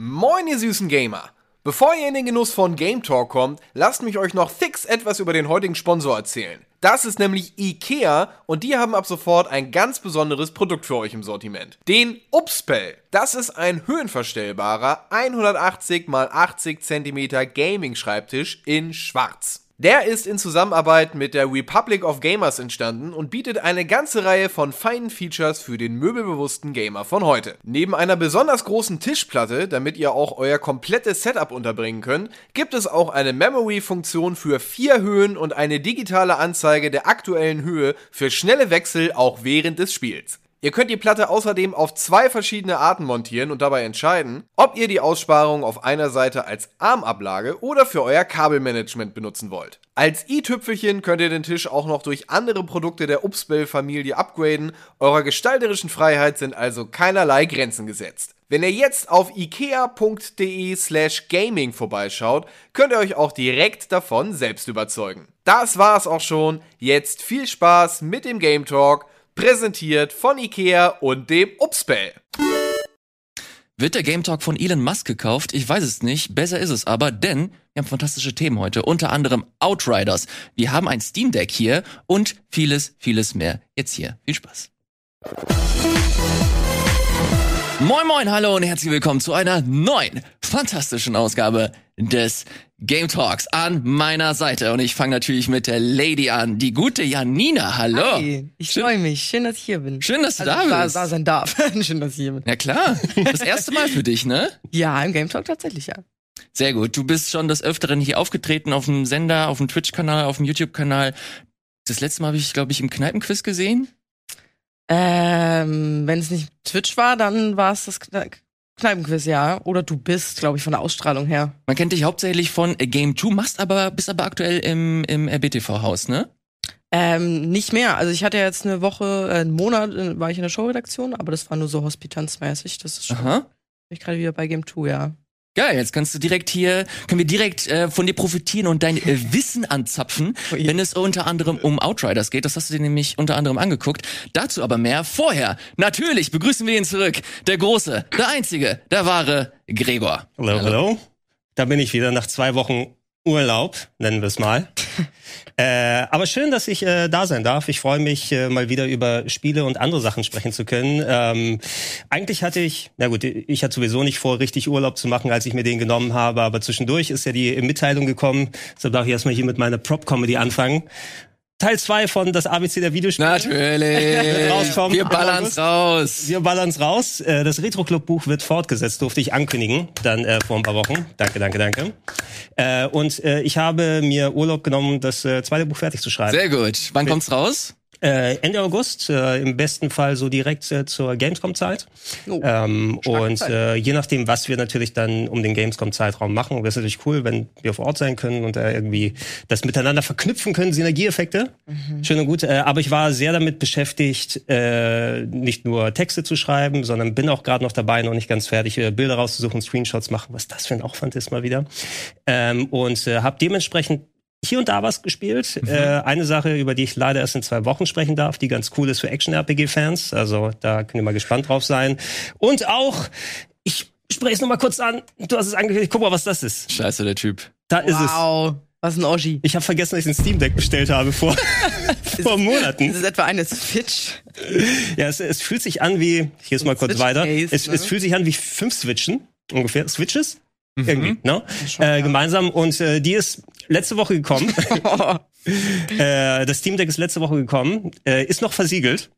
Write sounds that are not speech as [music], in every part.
Moin, ihr süßen Gamer! Bevor ihr in den Genuss von Game Talk kommt, lasst mich euch noch fix etwas über den heutigen Sponsor erzählen. Das ist nämlich IKEA und die haben ab sofort ein ganz besonderes Produkt für euch im Sortiment. Den Upspell. Das ist ein höhenverstellbarer 180 x 80 cm Gaming-Schreibtisch in schwarz. Der ist in Zusammenarbeit mit der Republic of Gamers entstanden und bietet eine ganze Reihe von feinen Features für den möbelbewussten Gamer von heute. Neben einer besonders großen Tischplatte, damit ihr auch euer komplettes Setup unterbringen könnt, gibt es auch eine Memory-Funktion für vier Höhen und eine digitale Anzeige der aktuellen Höhe für schnelle Wechsel auch während des Spiels. Ihr könnt die Platte außerdem auf zwei verschiedene Arten montieren und dabei entscheiden, ob ihr die Aussparung auf einer Seite als Armablage oder für euer Kabelmanagement benutzen wollt. Als i-Tüpfelchen könnt ihr den Tisch auch noch durch andere Produkte der Upspell-Familie upgraden. Eurer gestalterischen Freiheit sind also keinerlei Grenzen gesetzt. Wenn ihr jetzt auf ikea.de slash gaming vorbeischaut, könnt ihr euch auch direkt davon selbst überzeugen. Das war's auch schon. Jetzt viel Spaß mit dem Game Talk präsentiert von IKEA und dem Upspell. Wird der Game Talk von Elon Musk gekauft? Ich weiß es nicht. Besser ist es aber, denn wir haben fantastische Themen heute. Unter anderem Outriders. Wir haben ein Steam Deck hier und vieles, vieles mehr. Jetzt hier. Viel Spaß. Moin moin, hallo und herzlich willkommen zu einer neuen, fantastischen Ausgabe des Game Talks an meiner Seite. Und ich fange natürlich mit der Lady an, die gute Janina. Hallo. Hi, ich freue mich. Schön, dass ich hier bin. Schön, dass du also, da bist. Da, da sein darf. [laughs] Schön, dass ich hier bin. Ja klar. Das erste Mal für dich, ne? Ja, im Game Talk tatsächlich, ja. Sehr gut. Du bist schon des Öfteren hier aufgetreten auf dem Sender, auf dem Twitch-Kanal, auf dem YouTube-Kanal. Das letzte Mal habe ich, glaube ich, im Kneipenquiz gesehen. Ähm, wenn es nicht Twitch war, dann war es das Kne Kneipenquiz, ja. Oder du bist, glaube ich, von der Ausstrahlung her. Man kennt dich hauptsächlich von Game 2, machst aber, bist aber aktuell im, im RBTV-Haus, ne? Ähm, nicht mehr. Also ich hatte jetzt eine Woche, äh, einen Monat äh, war ich in der Showredaktion, aber das war nur so hospitanzmäßig. Das ist schon. Aha. Bin ich gerade wieder bei Game 2, ja. Geil, jetzt kannst du direkt hier, können wir direkt äh, von dir profitieren und dein äh, Wissen anzapfen, Ui. wenn es unter anderem um Outriders geht. Das hast du dir nämlich unter anderem angeguckt. Dazu aber mehr vorher. Natürlich begrüßen wir ihn zurück. Der große, der einzige, der wahre Gregor. Hallo, hallo. Da bin ich wieder nach zwei Wochen Urlaub, nennen wir es mal. [laughs] äh, aber schön, dass ich äh, da sein darf. Ich freue mich, äh, mal wieder über Spiele und andere Sachen sprechen zu können. Ähm, eigentlich hatte ich, na gut, ich hatte sowieso nicht vor, richtig Urlaub zu machen, als ich mir den genommen habe, aber zwischendurch ist ja die Mitteilung gekommen. Deshalb darf ich erstmal hier mit meiner Prop-Comedy anfangen. Teil 2 von das ABC der Videospiele. Natürlich. [laughs] Wir ballern's raus. Wir ballern's raus. Äh, Das Retro Club Buch wird fortgesetzt, durfte ich ankündigen, dann äh, vor ein paar Wochen. Danke, danke, danke. Äh, und äh, ich habe mir Urlaub genommen, das äh, zweite Buch fertig zu schreiben. Sehr gut. Wann kommt's raus? Äh, Ende August, äh, im besten Fall so direkt äh, zur Gamescom-Zeit. Oh, Ähm, und äh, je nachdem, was wir natürlich dann um den Gamescom-Zeitraum machen, wäre es natürlich cool, wenn wir vor Ort sein können und äh, irgendwie das miteinander verknüpfen können, Synergieeffekte. Schön und gut. Äh, aber ich war sehr damit beschäftigt, nicht nur Texte zu schreiben, sondern bin auch gerade noch dabei, noch nicht ganz fertig, Bilder rauszusuchen, Screenshots machen, was das für ein Aufwand ist mal wieder. Ähm, und äh, habe dementsprechend hier und da was gespielt. Äh, eine Sache, über die ich leider erst in zwei Wochen sprechen darf, die ganz cool ist für Action-RPG-Fans. Also da könnt ihr mal gespannt drauf sein. Und auch, ich spreche es nochmal kurz an. Du hast es angekündigt. Guck mal, was das ist. Scheiße, der Typ. Da ist es. Wow. Was ein Oschi. Ich habe vergessen, dass ich ein Steam Deck bestellt habe vor, [laughs] vor Monaten. Ist es etwa eine Switch? Ja, es, es fühlt sich an wie, hier ist mal kurz weiter. Es, ne? es fühlt sich an wie fünf Switchen, ungefähr. Switches? Mhm. Irgendwie, ne? Äh, gemeinsam. Und äh, die ist letzte Woche gekommen. [laughs] äh, das Steam Deck ist letzte Woche gekommen. Äh, ist noch versiegelt.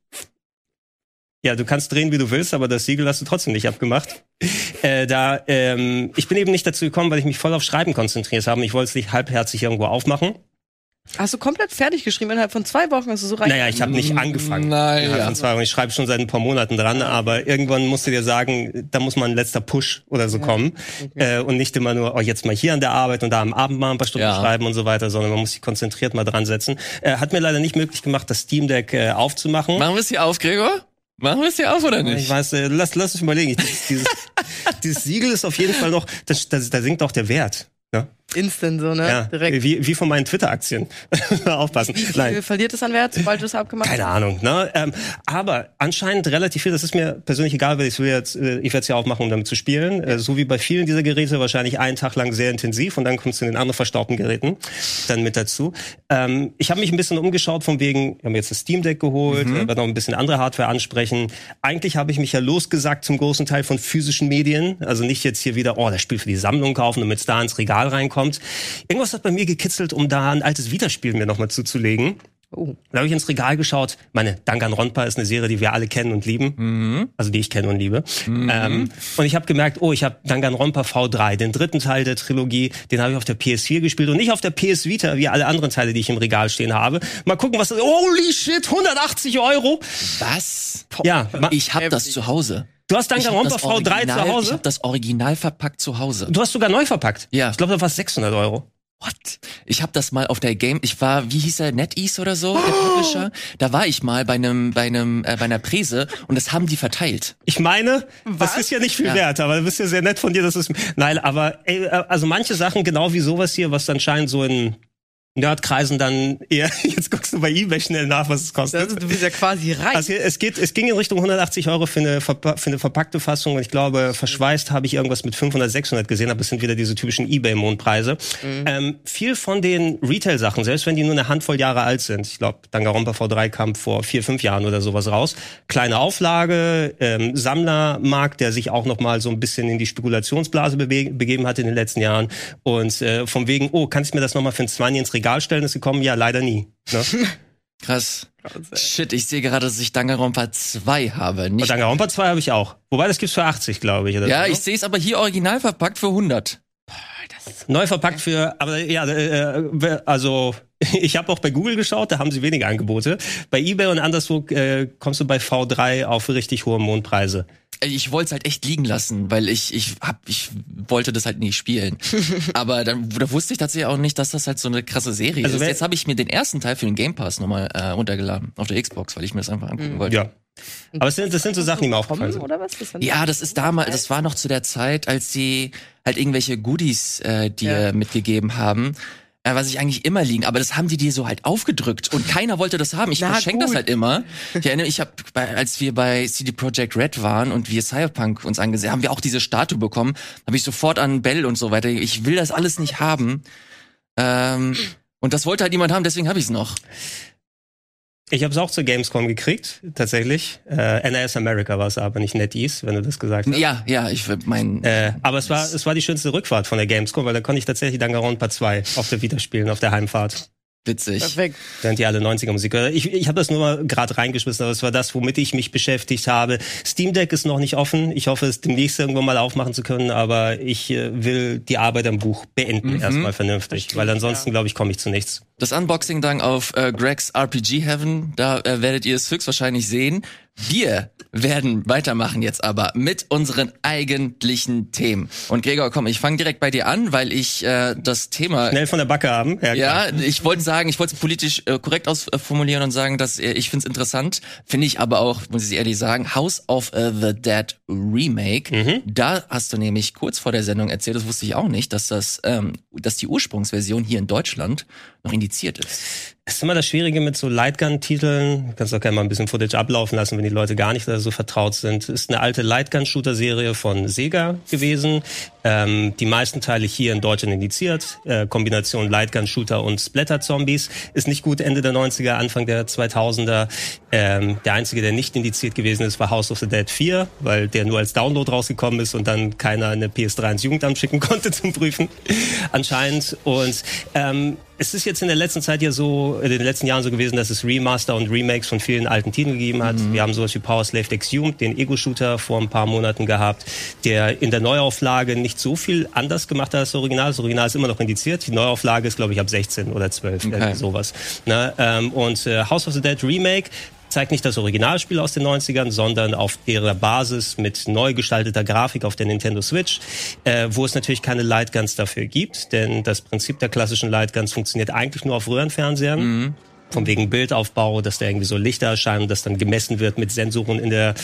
Ja, du kannst drehen, wie du willst, aber das Siegel hast du trotzdem nicht abgemacht. Äh, da, ähm, ich bin eben nicht dazu gekommen, weil ich mich voll auf Schreiben konzentriert habe. Ich wollte es nicht halbherzig irgendwo aufmachen. Hast du komplett fertig geschrieben innerhalb von zwei Wochen? Hast du so rein? Naja, ich habe nicht angefangen. Naja. Innerhalb von zwei Wochen. Ich schreibe schon seit ein paar Monaten dran, aber irgendwann musst du dir sagen, da muss mal ein letzter Push oder so kommen. Äh, und nicht immer nur, oh, jetzt mal hier an der Arbeit und da am Abend mal ein paar Stunden Ja. schreiben und so weiter, sondern man muss sich konzentriert mal dran setzen. Äh, hat mir leider nicht möglich gemacht, das Steam Deck äh, aufzumachen. Machen wir es hier auf, Gregor? Machen wir es hier auf oder Ich nicht? weiß, äh, lass, lass uns überlegen. Ich, dieses, dieses Siegel ist auf jeden Fall noch, da sinkt auch der Wert. Ne? Instant so, ne? Ja, Direkt. wie, wie von meinen Twitter-Aktien. [laughs] Aufpassen. Wie viel verliert es an Wert, sobald du es abgemacht Keine hast? Ahnung, ne? Ähm, aber anscheinend relativ viel. Das ist mir persönlich egal, weil ich will jetzt, äh, ich werde es ja auch machen, um damit zu spielen. Äh, so wie bei vielen dieser Geräte wahrscheinlich einen Tag lang sehr intensiv und dann kommst du in den anderen verstaubten Geräten dann mit dazu. Ähm, ich habe mich ein bisschen umgeschaut von wegen, wir haben jetzt das Steam Deck geholt, mhm. werde noch ein bisschen andere Hardware ansprechen. Eigentlich habe ich mich ja losgesagt zum großen Teil von physischen Medien, also nicht jetzt hier wieder, oh, das Spiel für die Sammlung kaufen, damit es da ins Regal reinkommt. Irgendwas hat bei mir gekitzelt, um da ein altes Vita-Spiel mir nochmal zuzulegen. Oh. Da habe ich ins Regal geschaut. Meine Danganronpa ist eine Serie, die wir alle kennen und lieben. Mhm. Also die ich kenne und liebe. Ähm, und ich habe gemerkt, oh, ich habe Danganronpa V3, den dritten Teil der Trilogie, den habe ich auf der PS4 gespielt und nicht auf der PS Vita, wie alle anderen Teile, die ich im Regal stehen habe. Mal gucken, was das Holy shit, 180 Euro! Was? Ja, Ich hab das zu Hause. Du hast Ich das V3 Original- zu Ich Hause? hab das Original verpackt zu Hause. Du hast sogar neu verpackt. Ja. Ich glaube, da war 600 Euro. What? Ich habe das mal auf der Game, ich war, wie hieß er, NetEase oder so, der Publisher. Da war ich mal bei einem, bei einem, äh, bei einer Präse und das haben die verteilt. Ich meine, Was? das ist ja nicht viel Ja. wert, aber du bist ja sehr nett von dir, dass es. Nein, aber ey, äh, also manche Sachen, genau wie sowas hier, was anscheinend so in Nerdkreisen dann eher, [laughs] jetzt guckst du bei eBay schnell nach, was es kostet. Also, du bist ja quasi reich. Also es geht, es ging in Richtung 180 Euro für eine, verpa für eine verpackte Fassung und ich glaube, verschweißt habe ich irgendwas mit 500, 600 gesehen, aber es sind wieder diese typischen Ebay-Mondpreise. Ähm, viel von den Retail-Sachen, selbst wenn die nur eine Handvoll Jahre alt sind, ich glaube, Danganronpa V3 kam vor vier, fünf Jahren oder sowas raus, kleine Auflage, ähm, Sammlermarkt, der sich auch noch mal so ein bisschen in die Spekulationsblase begeben hat in den letzten Jahren und äh, von wegen, oh, kannst du mir das noch mal für ein 20 ins Regal stellen, ist gekommen? Ja, leider nie. Ne? [laughs] Krass. Shit, ich sehe gerade, dass ich Danganronpa 2 habe. Nicht, Danganronpa 2 habe ich auch. Wobei, das gibt's für 80, glaube ich. Oder ja, so. ich sehe es aber hier original verpackt für 100. Neu verpackt für, aber ja, äh, äh, also [laughs] ich habe auch bei Google geschaut, da haben sie weniger Angebote. Bei eBay und anderswo äh, kommst du bei V3 auf richtig hohe Mondpreise. Ich wollte es halt echt liegen lassen, weil ich ich hab ich wollte das halt nicht spielen. [laughs] Aber dann da wusste ich tatsächlich auch nicht, dass das halt so eine krasse Serie Also ist. Jetzt habe ich mir den ersten Teil für den Game Pass nochmal äh, runtergeladen auf der Xbox, weil ich mir das einfach angucken wollte. Ja. Aber es sind, das sind so Sachen, die mir aufgefallen sind. Ja, das ist damals, das war noch zu der Zeit, als sie halt irgendwelche Goodies äh, dir Ja. mitgegeben haben. Äh, was ich eigentlich immer liegen, aber das haben die dir so halt aufgedrückt und keiner wollte das haben. Ich verschenke das halt immer. Ich erinnere, ich habe, als wir bei CD Projekt Red waren und wir Cyberpunk uns angesehen, haben wir auch diese Statue bekommen. Habe ich sofort an Bell und so weiter. Ich will das alles nicht haben. Ähm, und das wollte halt niemand haben, deswegen habe ich es noch. Ich habe es auch zur Gamescom gekriegt, tatsächlich. Äh, NAS America war es aber, nicht NetEase, wenn du das gesagt hast. Ja, ja, ich mein. Äh, aber es war, es war die schönste Rückfahrt von der Gamescom, weil da konnte ich tatsächlich Danganronpa 2 auf der Vita spielen, auf der Heimfahrt. Witzig. Perfekt. Während die alle 90er Musik hören. Ich, ich habe das nur mal gerade reingeschmissen, aber es war das, womit ich mich beschäftigt habe. Steam Deck ist noch nicht offen. Ich hoffe, es demnächst irgendwann mal aufmachen zu können, aber ich äh, will die Arbeit am Buch beenden, erstmal vernünftig, weil ansonsten, glaube ich, komme ich zu nichts. Das Unboxing dann auf äh, Gregs RPG Heaven, da äh, werdet ihr es höchstwahrscheinlich sehen. Wir werden weitermachen jetzt aber mit unseren eigentlichen Themen. Und Gregor, komm, ich fange direkt bei dir an, weil ich äh, das Thema Schnell von der Backe haben. Ja, ja, ich wollte sagen, ich wollte es politisch äh, korrekt ausformulieren und sagen, dass äh, ich finde es interessant, finde ich aber auch, muss ich ehrlich sagen, House of äh, the Dead Remake. Da hast du nämlich kurz vor der Sendung erzählt, das wusste ich auch nicht, dass das, ähm, dass die Ursprungsversion hier in Deutschland noch indiziert ist. Das ist immer das Schwierige mit so Lightgun-Titeln. Kannst auch gerne mal ein bisschen Footage ablaufen lassen, wenn die Leute gar nicht so vertraut sind. Ist eine alte Lightgun-Shooter-Serie von Sega gewesen. Ähm, die meisten Teile hier in Deutschland indiziert. Äh, Kombination Lightgun-Shooter und Splatter-Zombies. Ist nicht gut Ende der 90er, Anfang der 2000er. Ähm, der einzige, der nicht indiziert gewesen ist, war House of the Dead 4, weil der nur als Download rausgekommen ist und dann keiner eine PS3 ins Jugendamt schicken [laughs] konnte zum Prüfen. Anscheinend. Und ähm, es ist jetzt in der letzten Zeit ja so, in den letzten Jahren so gewesen, dass es Remaster und Remakes von vielen alten Titeln gegeben hat. Wir haben sowas wie Power Slave Exhumed, den Ego-Shooter vor ein paar Monaten gehabt, der in der Neuauflage nicht so viel anders gemacht als das Original. Das Original ist immer noch indiziert. Die Neuauflage ist, glaube ich, ab 16 oder 12, Okay. sowas. Ne? Ähm, und äh, House of the Dead Remake zeigt nicht das Originalspiel aus den 90ern, sondern auf derer Basis mit neu gestalteter Grafik auf der Nintendo Switch, äh, wo es natürlich keine Lightguns dafür gibt, denn das Prinzip der klassischen Lightguns funktioniert eigentlich nur auf Röhrenfernsehern. Von wegen Bildaufbau, dass da irgendwie so Lichter erscheinen, dass dann gemessen wird mit Sensoren in der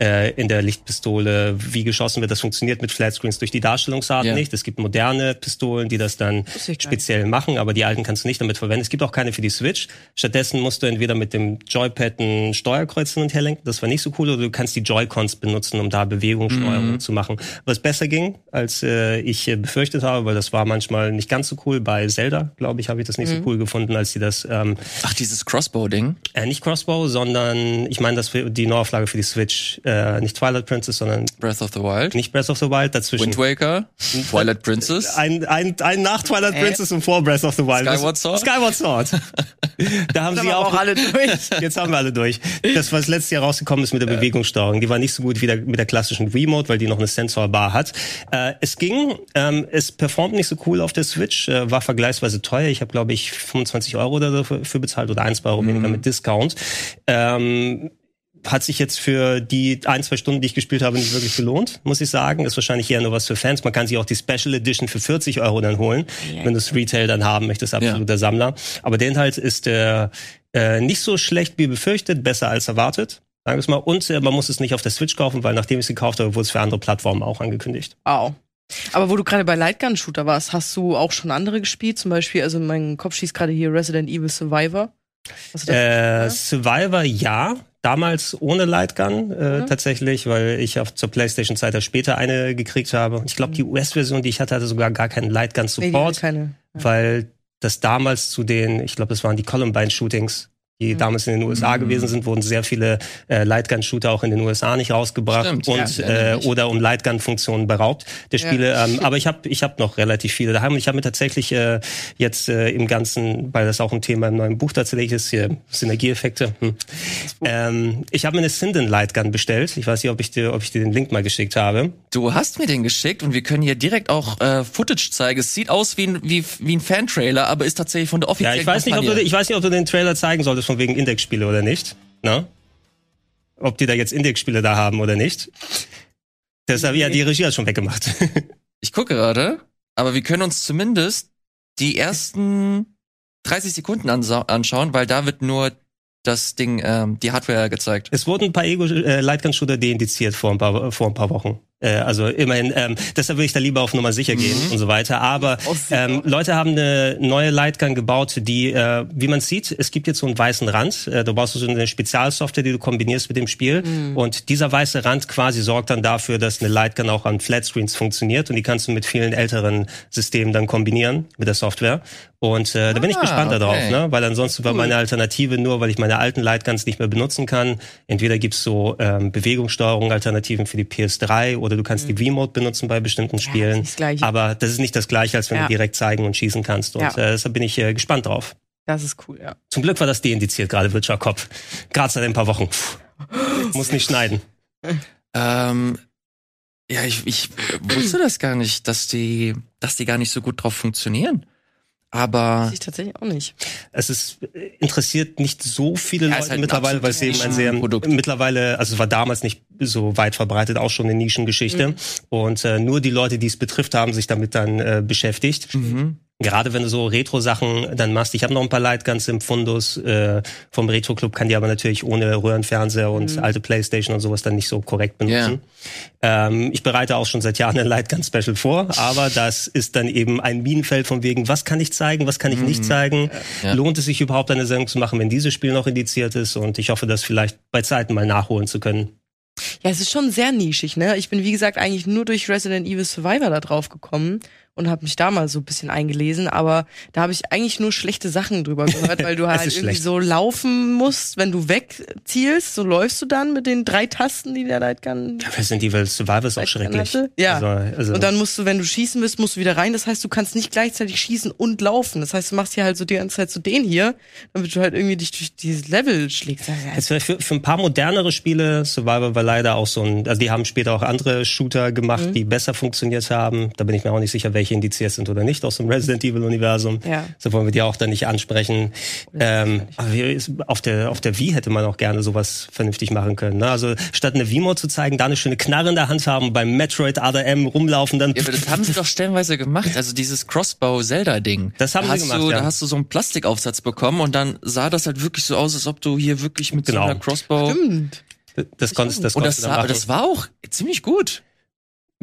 äh, in der Lichtpistole, wie geschossen wird. Das funktioniert mit Flatscreens durch die Darstellungsart Ja. nicht. Es gibt moderne Pistolen, die das dann speziell machen, aber die alten kannst du nicht damit verwenden. Es gibt auch keine für die Switch. Stattdessen musst du entweder mit dem Joypad ein Steuerkreuz hin und her lenken, das war nicht so cool, oder du kannst die Joy-Cons benutzen, um da Bewegungssteuerung zu machen. Was besser ging, als äh, ich äh, befürchtet habe, weil das war manchmal nicht ganz so cool. Bei Zelda, glaube ich, habe ich das nicht so cool gefunden, als sie das ähm, Ach, dieses Crossbow-Ding. äh, nicht Crossbow, sondern ich meine, das für die Neuauflage für die Switch, äh, nicht Twilight Princess, sondern Breath of the Wild. nicht Breath of the Wild, dazwischen. Wind Waker. [laughs] Twilight Princess. Ein, ein, ein nach Twilight Princess und vor Breath of the Wild. Skyward Sword? Skyward Sword. [laughs] da haben sie auch, auch alle durch. [laughs] Jetzt haben wir alle durch. Das, was letztes Jahr rausgekommen ist mit der Bewegungssteuerung, die war nicht so gut wie der, mit der klassischen Remote, weil die noch eine Sensorbar hat. Äh, es ging, ähm, es performt nicht so cool auf der Switch, äh, war vergleichsweise teuer. Ich habe, glaube ich, 25 Euro dafür für bezahlt oder ein, zwei Euro weniger mit Discount. Ähm, hat sich jetzt für die ein, zwei Stunden, die ich gespielt habe, nicht wirklich gelohnt, muss ich sagen. Ist wahrscheinlich eher nur was für Fans. Man kann sich auch die Special Edition für 40 Euro dann holen, wenn du es Retail dann haben möchtest, absoluter Sammler. Aber der Inhalt ist äh, äh, nicht so schlecht wie befürchtet, besser als erwartet. Sagen wir es mal. Und äh, man muss es nicht auf der Switch kaufen, weil nachdem ich es gekauft habe, wurde es für andere Plattformen auch angekündigt. Wow. Aber wo du gerade bei Lightgun-Shooter warst, hast du auch schon andere gespielt? Zum Beispiel, also mein Kopf schießt gerade hier Resident Evil Survivor. Äh, Survivor ja. Damals ohne Lightgun äh, tatsächlich, weil ich auf zur PlayStation-Zeit ja später eine gekriegt habe. Ich glaube, die US-Version, die ich hatte, hatte sogar gar keinen nee, Lightgun-Support, keine. weil das damals zu den, ich glaube, das waren die Columbine-Shootings, die damals in den USA gewesen sind, wurden sehr viele äh, Lightgun-Shooter auch in den USA nicht rausgebracht Stimmt, und ja, äh, oder um Lightgun-Funktionen beraubt der Ja. Spiele. Ähm, [laughs] aber ich habe ich hab noch relativ viele daheim und ich habe mir tatsächlich äh, jetzt äh, im Ganzen, weil das auch ein Thema im neuen Buch tatsächlich ist, hier Synergieeffekte. Hm. Ähm, ich habe mir eine Sinden Lightgun bestellt. Ich weiß nicht, ob ich dir, ob ich dir den Link mal geschickt habe. Du hast mir den geschickt und wir können hier direkt auch äh, Footage zeigen. Es sieht aus wie ein, wie, wie ein Fan-Trailer, aber ist tatsächlich von der Ja, offiziellen ich weiß nicht, ob du, ich weiß nicht, ob du den Trailer zeigen solltest von wegen Index-Spiele oder nicht. Ne? Ob die da jetzt Index-Spiele da haben oder nicht. Das habe ja die Regie hat schon weggemacht. [laughs] Ich gucke gerade, aber wir können uns zumindest die ersten 30 Sekunden anschauen, weil da wird nur das Ding, ähm, die Hardware gezeigt. es wurden ein paar Ego äh, deindiziert vor ein paar, vor ein paar Wochen. Äh, also immerhin, ähm, deshalb will ich da lieber auf Nummer sicher gehen und so weiter. Aber ähm, Leute haben eine neue Lightgun gebaut, die, äh, wie man sieht, es gibt jetzt so einen weißen Rand. Äh, du brauchst so eine Spezialsoftware, die du kombinierst mit dem Spiel. Und dieser weiße Rand quasi sorgt dann dafür, dass eine Lightgun auch an Flatscreens funktioniert. Und die kannst du mit vielen älteren Systemen dann kombinieren mit der Software. Und äh, da bin ich Ah, gespannt darauf, okay. ne? weil ansonsten war meine Alternative nur, weil ich meine alten Lightguns nicht mehr benutzen kann. Entweder gibt's so ähm, Bewegungssteuerung Alternativen für die PS3 oder du kannst die V-Mode benutzen bei bestimmten Spielen. ist das. Aber das ist nicht das gleiche, als wenn Ja. du direkt zeigen und schießen kannst. Und Ja. äh, deshalb bin ich äh, gespannt drauf. Das ist cool, ja. Zum Glück war das deindiziert gerade, Virtual Cop. Gerade seit ein paar Wochen. [laughs] Muss nicht schneiden. Ähm, ja, ich, ich wusste das gar nicht, dass die, dass die gar nicht so gut drauf funktionieren. Aber Ich tatsächlich auch nicht. Es ist äh, interessiert nicht so viele Ja, Leute halt mittlerweile, weil es eben ein sehr Produkt. mittlerweile, also es war damals nicht so weit verbreitet, auch schon eine Nischengeschichte. Und äh, nur die Leute, die es betrifft, haben sich damit dann äh, beschäftigt. mhm. Gerade wenn du so Retro-Sachen dann machst. Ich habe noch ein paar Lightguns im Fundus äh, vom Retro-Club, kann die aber natürlich ohne Röhrenfernseher und alte Playstation und sowas dann nicht so korrekt benutzen. Ähm, ich bereite auch schon seit Jahren ein Lightgun-Special vor, aber das ist dann eben ein Minenfeld von wegen, was kann ich zeigen, was kann ich nicht zeigen? Ja. Lohnt es sich überhaupt eine Sendung zu machen, wenn dieses Spiel noch indiziert ist? Und ich hoffe, das vielleicht bei Zeiten mal nachholen zu können. Ja, es ist schon sehr nischig, ne? Ich bin, wie gesagt, eigentlich nur durch Resident Evil Survivor da drauf gekommen und habe mich da mal so ein bisschen eingelesen, aber da habe ich eigentlich nur schlechte Sachen drüber gehört, weil du [laughs] halt irgendwie schlecht. so laufen musst, wenn du wegzielst, so läufst du dann mit den drei Tasten, die der Lightgun Resident Evil Survivor ist auch schrecklich. hatte. Ja. Also, also, Und dann musst du, wenn du schießen willst, musst du wieder rein. Das heißt, du kannst nicht gleichzeitig schießen und laufen. Das heißt, du machst hier halt so die ganze Zeit so den hier, damit du halt irgendwie dich durch dieses Level schlägst. Vielleicht für, für ein paar modernere Spiele, Survivor war leider auch so ein, also die haben später auch andere Shooter gemacht, Mhm. die besser funktioniert haben. Da bin ich mir auch nicht sicher, welche indiziert sind oder nicht aus dem Resident Evil Universum. Ja. So wollen wir die auch dann nicht ansprechen. Ähm, aber wir- ist- auf der auf der Wii hätte man auch gerne sowas vernünftig machen können. Ne? Also statt eine Wii-Mode zu zeigen, da eine schöne Knarre in der Hand haben, beim Metroid Other M rumlaufen, dann Ja, aber das haben sie doch stellenweise gemacht. Also dieses Crossbow-Zelda-Ding. Das haben da sie hast gemacht, du, ja. Da hast du so einen Plastikaufsatz bekommen und dann sah das halt wirklich so aus, als ob du hier wirklich mit Genau. so einer Crossbow. Stimmt. das konntest das Und konntest das du dann war, machen. das war auch ziemlich gut.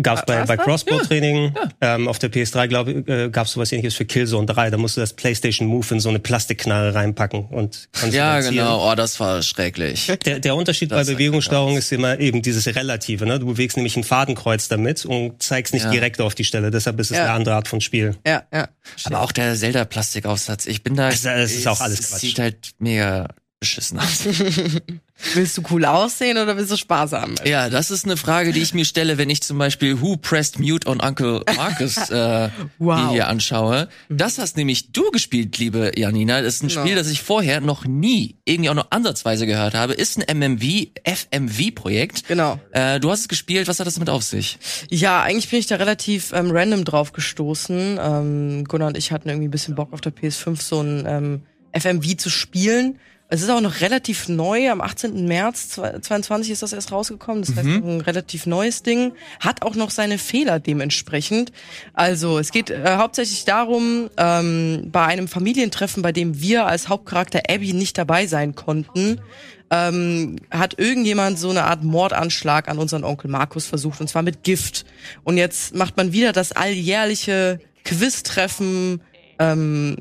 Gab's bei, War's bei das? Crossbow-Training ähm, auf der PS3, glaube ich, äh, gab's sowas ähnliches für Killzone 3. Da musst du das PlayStation Move in so eine Plastikknarre reinpacken und kannst Ja, genau. Oh, das war schrecklich. Der, der Unterschied Das bei Bewegungssteuerung ist immer eben dieses Relative. Ne? Du bewegst nämlich ein Fadenkreuz damit und zeigst nicht Ja. direkt auf die Stelle. Deshalb ist es Ja. eine andere Art von Spiel. Ja, ja. Aber auch der Zelda-Plastikaufsatz. Ich bin da. Das- das ist auch alles es Quatsch. Sieht halt mega beschissen aus. [laughs] Willst du cool aussehen oder willst du sparsam? ja, das ist eine Frage, die ich mir stelle, wenn ich zum Beispiel Who Pressed Mute on Uncle Marcus [laughs] äh, Wow. hier anschaue. Das hast nämlich du gespielt, liebe Janina. Das ist ein Genau. Spiel, das ich vorher noch nie irgendwie auch nur ansatzweise gehört habe. Ist ein MMV, FMV-Projekt. Genau. Äh, du hast es gespielt. Was hat das mit auf sich? Ja, eigentlich bin ich da relativ ähm, random drauf gestoßen. Ähm, Gunnar und ich hatten irgendwie ein bisschen Bock auf der PS5 so ein ähm, FMV zu spielen. Es ist auch noch relativ neu. Am 18. März 2022 ist das erst rausgekommen. Das heißt, noch ein relativ neues Ding. Hat auch noch seine Fehler dementsprechend. Also es geht äh, hauptsächlich darum, ähm, bei einem Familientreffen, bei dem wir als Hauptcharakter Abby nicht dabei sein konnten, ähm, hat irgendjemand so eine Art Mordanschlag an unseren Onkel Markus versucht, und zwar mit Gift. Und jetzt macht man wieder das alljährliche Quiz-Treffen ähm,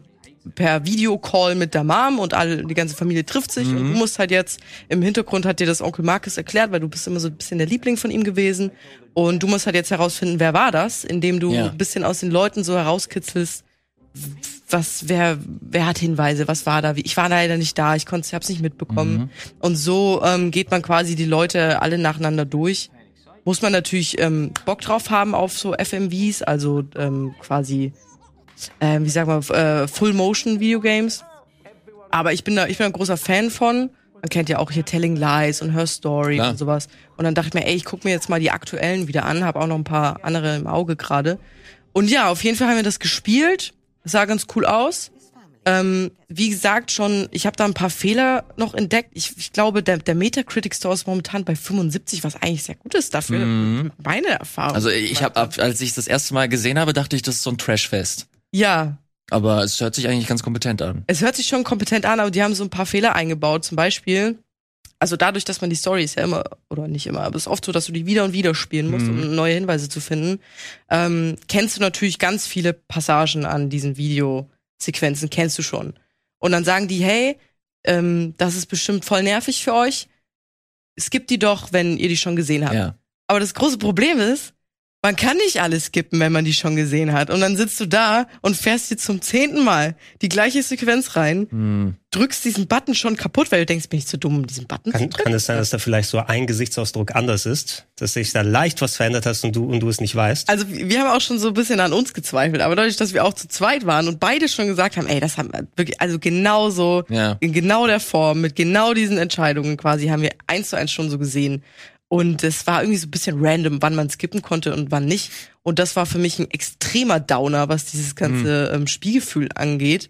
per Videocall mit der Mom und all, die ganze Familie trifft sich und du musst halt jetzt, im Hintergrund hat dir das Onkel Markus erklärt, weil du bist immer so ein bisschen der Liebling von ihm gewesen und du musst halt jetzt herausfinden, wer war das, indem du Ja. ein bisschen aus den Leuten so herauskitzelst, was, wer, wer hat Hinweise, was war da, wie, ich war leider nicht da, ich konnte, ich hab's nicht mitbekommen. Und so ähm, geht man quasi die Leute alle nacheinander durch. Muss man natürlich ähm, Bock drauf haben auf so FMVs, also ähm, quasi, ähm, wie sagt man, äh, Full Motion Videogames. Aber ich bin da, ich bin ein großer Fan von. Man kennt ja auch hier Telling Lies und Her Story Klar. und sowas. Und dann dachte ich mir, ey, ich guck mir jetzt mal die aktuellen wieder an, habe auch noch ein paar andere im Auge gerade. Und ja, auf jeden Fall haben wir das gespielt. Das sah ganz cool aus. Ähm, wie gesagt, schon, ich habe da ein paar Fehler noch entdeckt. Ich, ich glaube, der, der Metacritic Store ist momentan bei 75, was eigentlich sehr gut ist dafür. Meine Erfahrung. Also ich habe, als ich das erste Mal gesehen habe, dachte ich, das ist so ein Trashfest. Ja, Aber es hört sich eigentlich ganz kompetent an. es hört sich schon kompetent an, aber die haben so ein paar Fehler eingebaut. Zum Beispiel, also dadurch, dass man die Story ist ja immer, oder nicht immer, aber es ist oft so, dass du die wieder und wieder spielen musst, um neue Hinweise zu finden, ähm, kennst du natürlich ganz viele Passagen an diesen Videosequenzen, kennst du schon. Und dann sagen die, hey, ähm, das ist bestimmt voll nervig für euch. Skippt die doch, wenn ihr die schon gesehen habt. Ja. Aber das große Problem ist, man kann nicht alles skippen, wenn man die schon gesehen hat. Und dann sitzt du da und fährst dir zum zehnten Mal die gleiche Sequenz rein, Hm. drückst diesen Button schon kaputt, weil du denkst, bin ich zu dumm, um diesen Button Kann, zu drücken. kann es sein, dass da vielleicht so ein Gesichtsausdruck anders ist, dass sich da leicht was verändert hast und du und du es nicht weißt? Also wir haben auch schon so ein bisschen an uns gezweifelt, aber dadurch, dass wir auch zu zweit waren und beide schon gesagt haben, ey, das haben wir wirklich, also genauso, Ja. in genau der Form, mit genau diesen Entscheidungen quasi, haben wir eins zu eins schon so gesehen. Und es war irgendwie so ein bisschen random, wann man skippen konnte und wann nicht. Und das war für mich ein extremer Downer, was dieses ganze ähm, Spielgefühl angeht.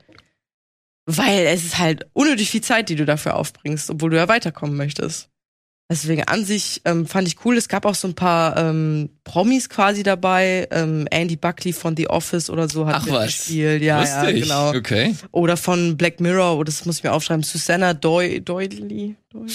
Weil es ist halt unnötig viel Zeit, die du dafür aufbringst, obwohl du ja weiterkommen möchtest. Deswegen an sich ähm, fand ich cool. Es gab auch so ein paar ähm, Promis quasi dabei. Ähm, Andy Buckley von The Office oder so hat Ach was. mitgespielt. Ja, ja, Lustig. genau. Okay. Oder von Black Mirror, oh, das muss ich mir aufschreiben, Susanna Doy Doyley. Doy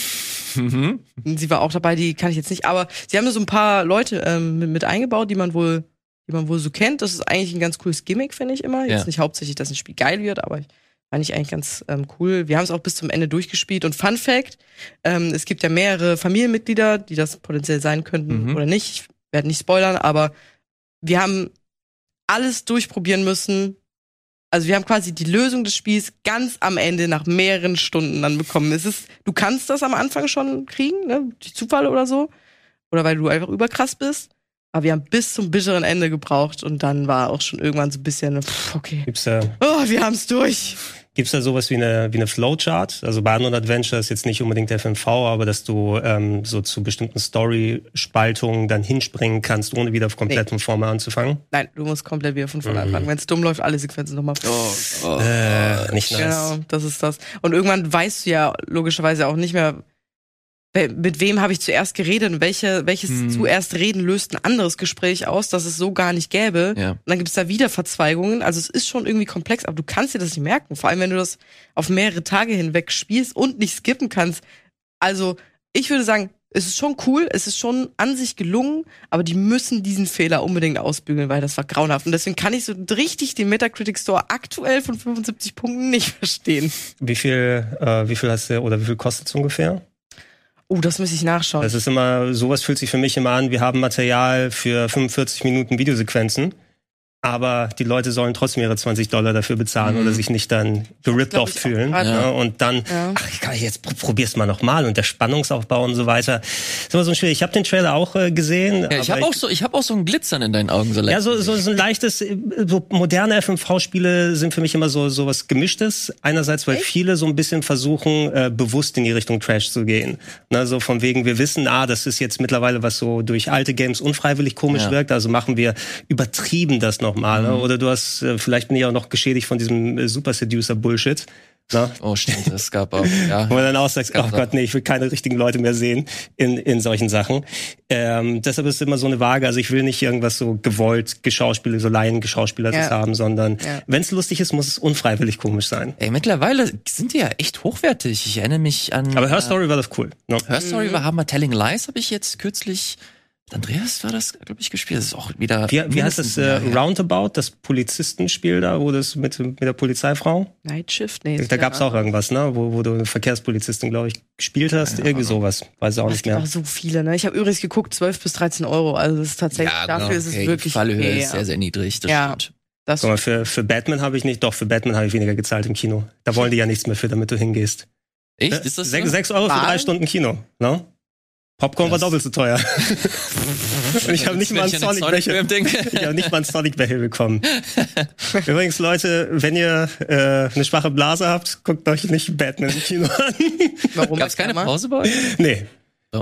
Mhm. sie war auch dabei, die kann ich jetzt nicht, aber sie haben so ein paar Leute ähm, mit, mit eingebaut, die man wohl, die man wohl so kennt. Das ist eigentlich ein ganz cooles Gimmick, finde ich immer. Jetzt Ja. nicht hauptsächlich, dass ein Spiel geil wird, aber ich fand ich eigentlich ganz ähm, cool. Wir haben es auch bis zum Ende durchgespielt. Und Fun Fact: ähm, Es gibt ja mehrere Familienmitglieder, die das potenziell sein könnten Mhm. oder nicht. Ich werde nicht spoilern, aber wir haben alles durchprobieren müssen. Also wir haben quasi die Lösung des Spiels ganz am Ende nach mehreren Stunden dann bekommen. Es ist, du kannst das am Anfang schon kriegen, ne? Durch Zufall oder so. Oder weil du einfach überkrass bist. Aber wir haben bis zum bitteren Ende gebraucht und dann war auch schon irgendwann so ein bisschen, pff, okay. Gibt's da, Oh, wir haben's durch. Gibt's da sowas wie eine, wie eine Flowchart? Also bei anderen Adventure ist jetzt nicht unbedingt FMV, aber dass du ähm, so zu bestimmten Story-Spaltungen dann hinspringen kannst, ohne wieder komplett von vorne anzufangen. Nein, du musst komplett wieder von vorne Mhm. anfangen. Wenn es dumm läuft, alle Sequenzen nochmal. Oh, Äh, nicht nice. Genau, das ist das. Und irgendwann weißt du ja logischerweise auch nicht mehr, mit wem habe ich zuerst geredet und welche, welches Hm. zuerst reden löst ein anderes Gespräch aus, das es so gar nicht gäbe. Ja. Und dann gibt's da wieder Verzweigungen. Also es ist schon irgendwie komplex, aber du kannst dir das nicht merken. Vor allem, wenn du das auf mehrere Tage hinweg spielst und nicht skippen kannst. Also ich würde sagen, es ist schon cool, es ist schon an sich gelungen, aber die müssen diesen Fehler unbedingt ausbügeln, weil das war grauenhaft. Und deswegen kann ich so richtig den Metacritic Store aktuell von 75 Punkten nicht verstehen. Wie viel, äh, wie viel hast du oder wie viel kostet es ungefähr? Oh, das muss ich nachschauen. Das ist immer, sowas fühlt sich für mich immer an, wir haben Material für 45 Minuten Videosequenzen, aber die Leute sollen trotzdem ihre 20 Dollar dafür bezahlen Mhm. oder sich nicht dann gerippt off fühlen. Ja. Und dann, Ja. ach, ich kann jetzt pr- probier's mal nochmal und der Spannungsaufbau und so weiter. ist immer so schwierig. Ich habe den Trailer auch äh, gesehen. Ja, ich habe auch so, ich habe auch so ein Glitzern in deinen Augen so ja, leicht. so, so, so ein leichtes, äh, so moderne FMV-Spiele sind für mich immer so, so was Gemischtes. Einerseits, weil viele so ein bisschen versuchen, äh, bewusst in die Richtung Trash zu gehen. Na, so von wegen, wir wissen, ah, das ist jetzt mittlerweile was so durch alte Games unfreiwillig komisch Ja. wirkt, also machen wir übertrieben das nochmal. Ne? Oder du hast, äh, vielleicht bin ich auch noch geschädigt von diesem äh, Super Seducer-Bullshit. Na? Oh, stimmt, es gab auch. [laughs] Ja. Wo man dann auch sagt, oh Gott, nee, ich will keine richtigen Leute mehr sehen in, in solchen Sachen. Ähm, deshalb ist es immer so eine Waage. Also ich will nicht irgendwas so gewollt geschauspielert, so Laien-Geschauspieler Ja. haben, sondern Ja. wenn es lustig ist, muss es unfreiwillig komisch sein. Ey, mittlerweile sind die ja echt hochwertig. Ich erinnere mich an. Aber Her äh, Story war das cool. Ne? Her Story wir haben wir Telling Lies, habe ich jetzt kürzlich. Mit Andreas war das, glaube ich, gespielt. Das ist auch wieder. Wie, wie heißt das? Äh. Roundabout, das Polizistenspiel da, wo das mit, mit der Polizeifrau? Night Shift? Nee. Da gab's auch irgendwas, ne? Wo, wo du eine Verkehrspolizistin, glaube ich, gespielt hast. Irgendwie sowas. Weiß ich auch Es nicht mehr. auch so viele, ne? Ich habe übrigens geguckt, 12 bis 13 Euro. Also das ist tatsächlich, Ja, dafür genau, ist es okay, wirklich Die Fallhöhe fair. ist sehr, sehr niedrig. Das Ja. stimmt. Das Guck mal, für, für Batman habe ich nicht, doch, für Batman habe ich weniger gezahlt im Kino. Da wollen die ja nichts mehr für, damit du hingehst. Echt? Ist das so? Sechs, sechs Euro für Wahl? drei Stunden Kino. Ne? Popcorn war Das- doppelt so teuer. Und [laughs] ich habe nicht mal einen denke. ich habe nicht mal einen Sonic-Becher bekommen. [laughs] Übrigens, Leute, wenn ihr äh, eine schwache Blase habt, guckt euch nicht Batman im Kino an. Warum Gab's keine Kammer? Pause bei euch? nee,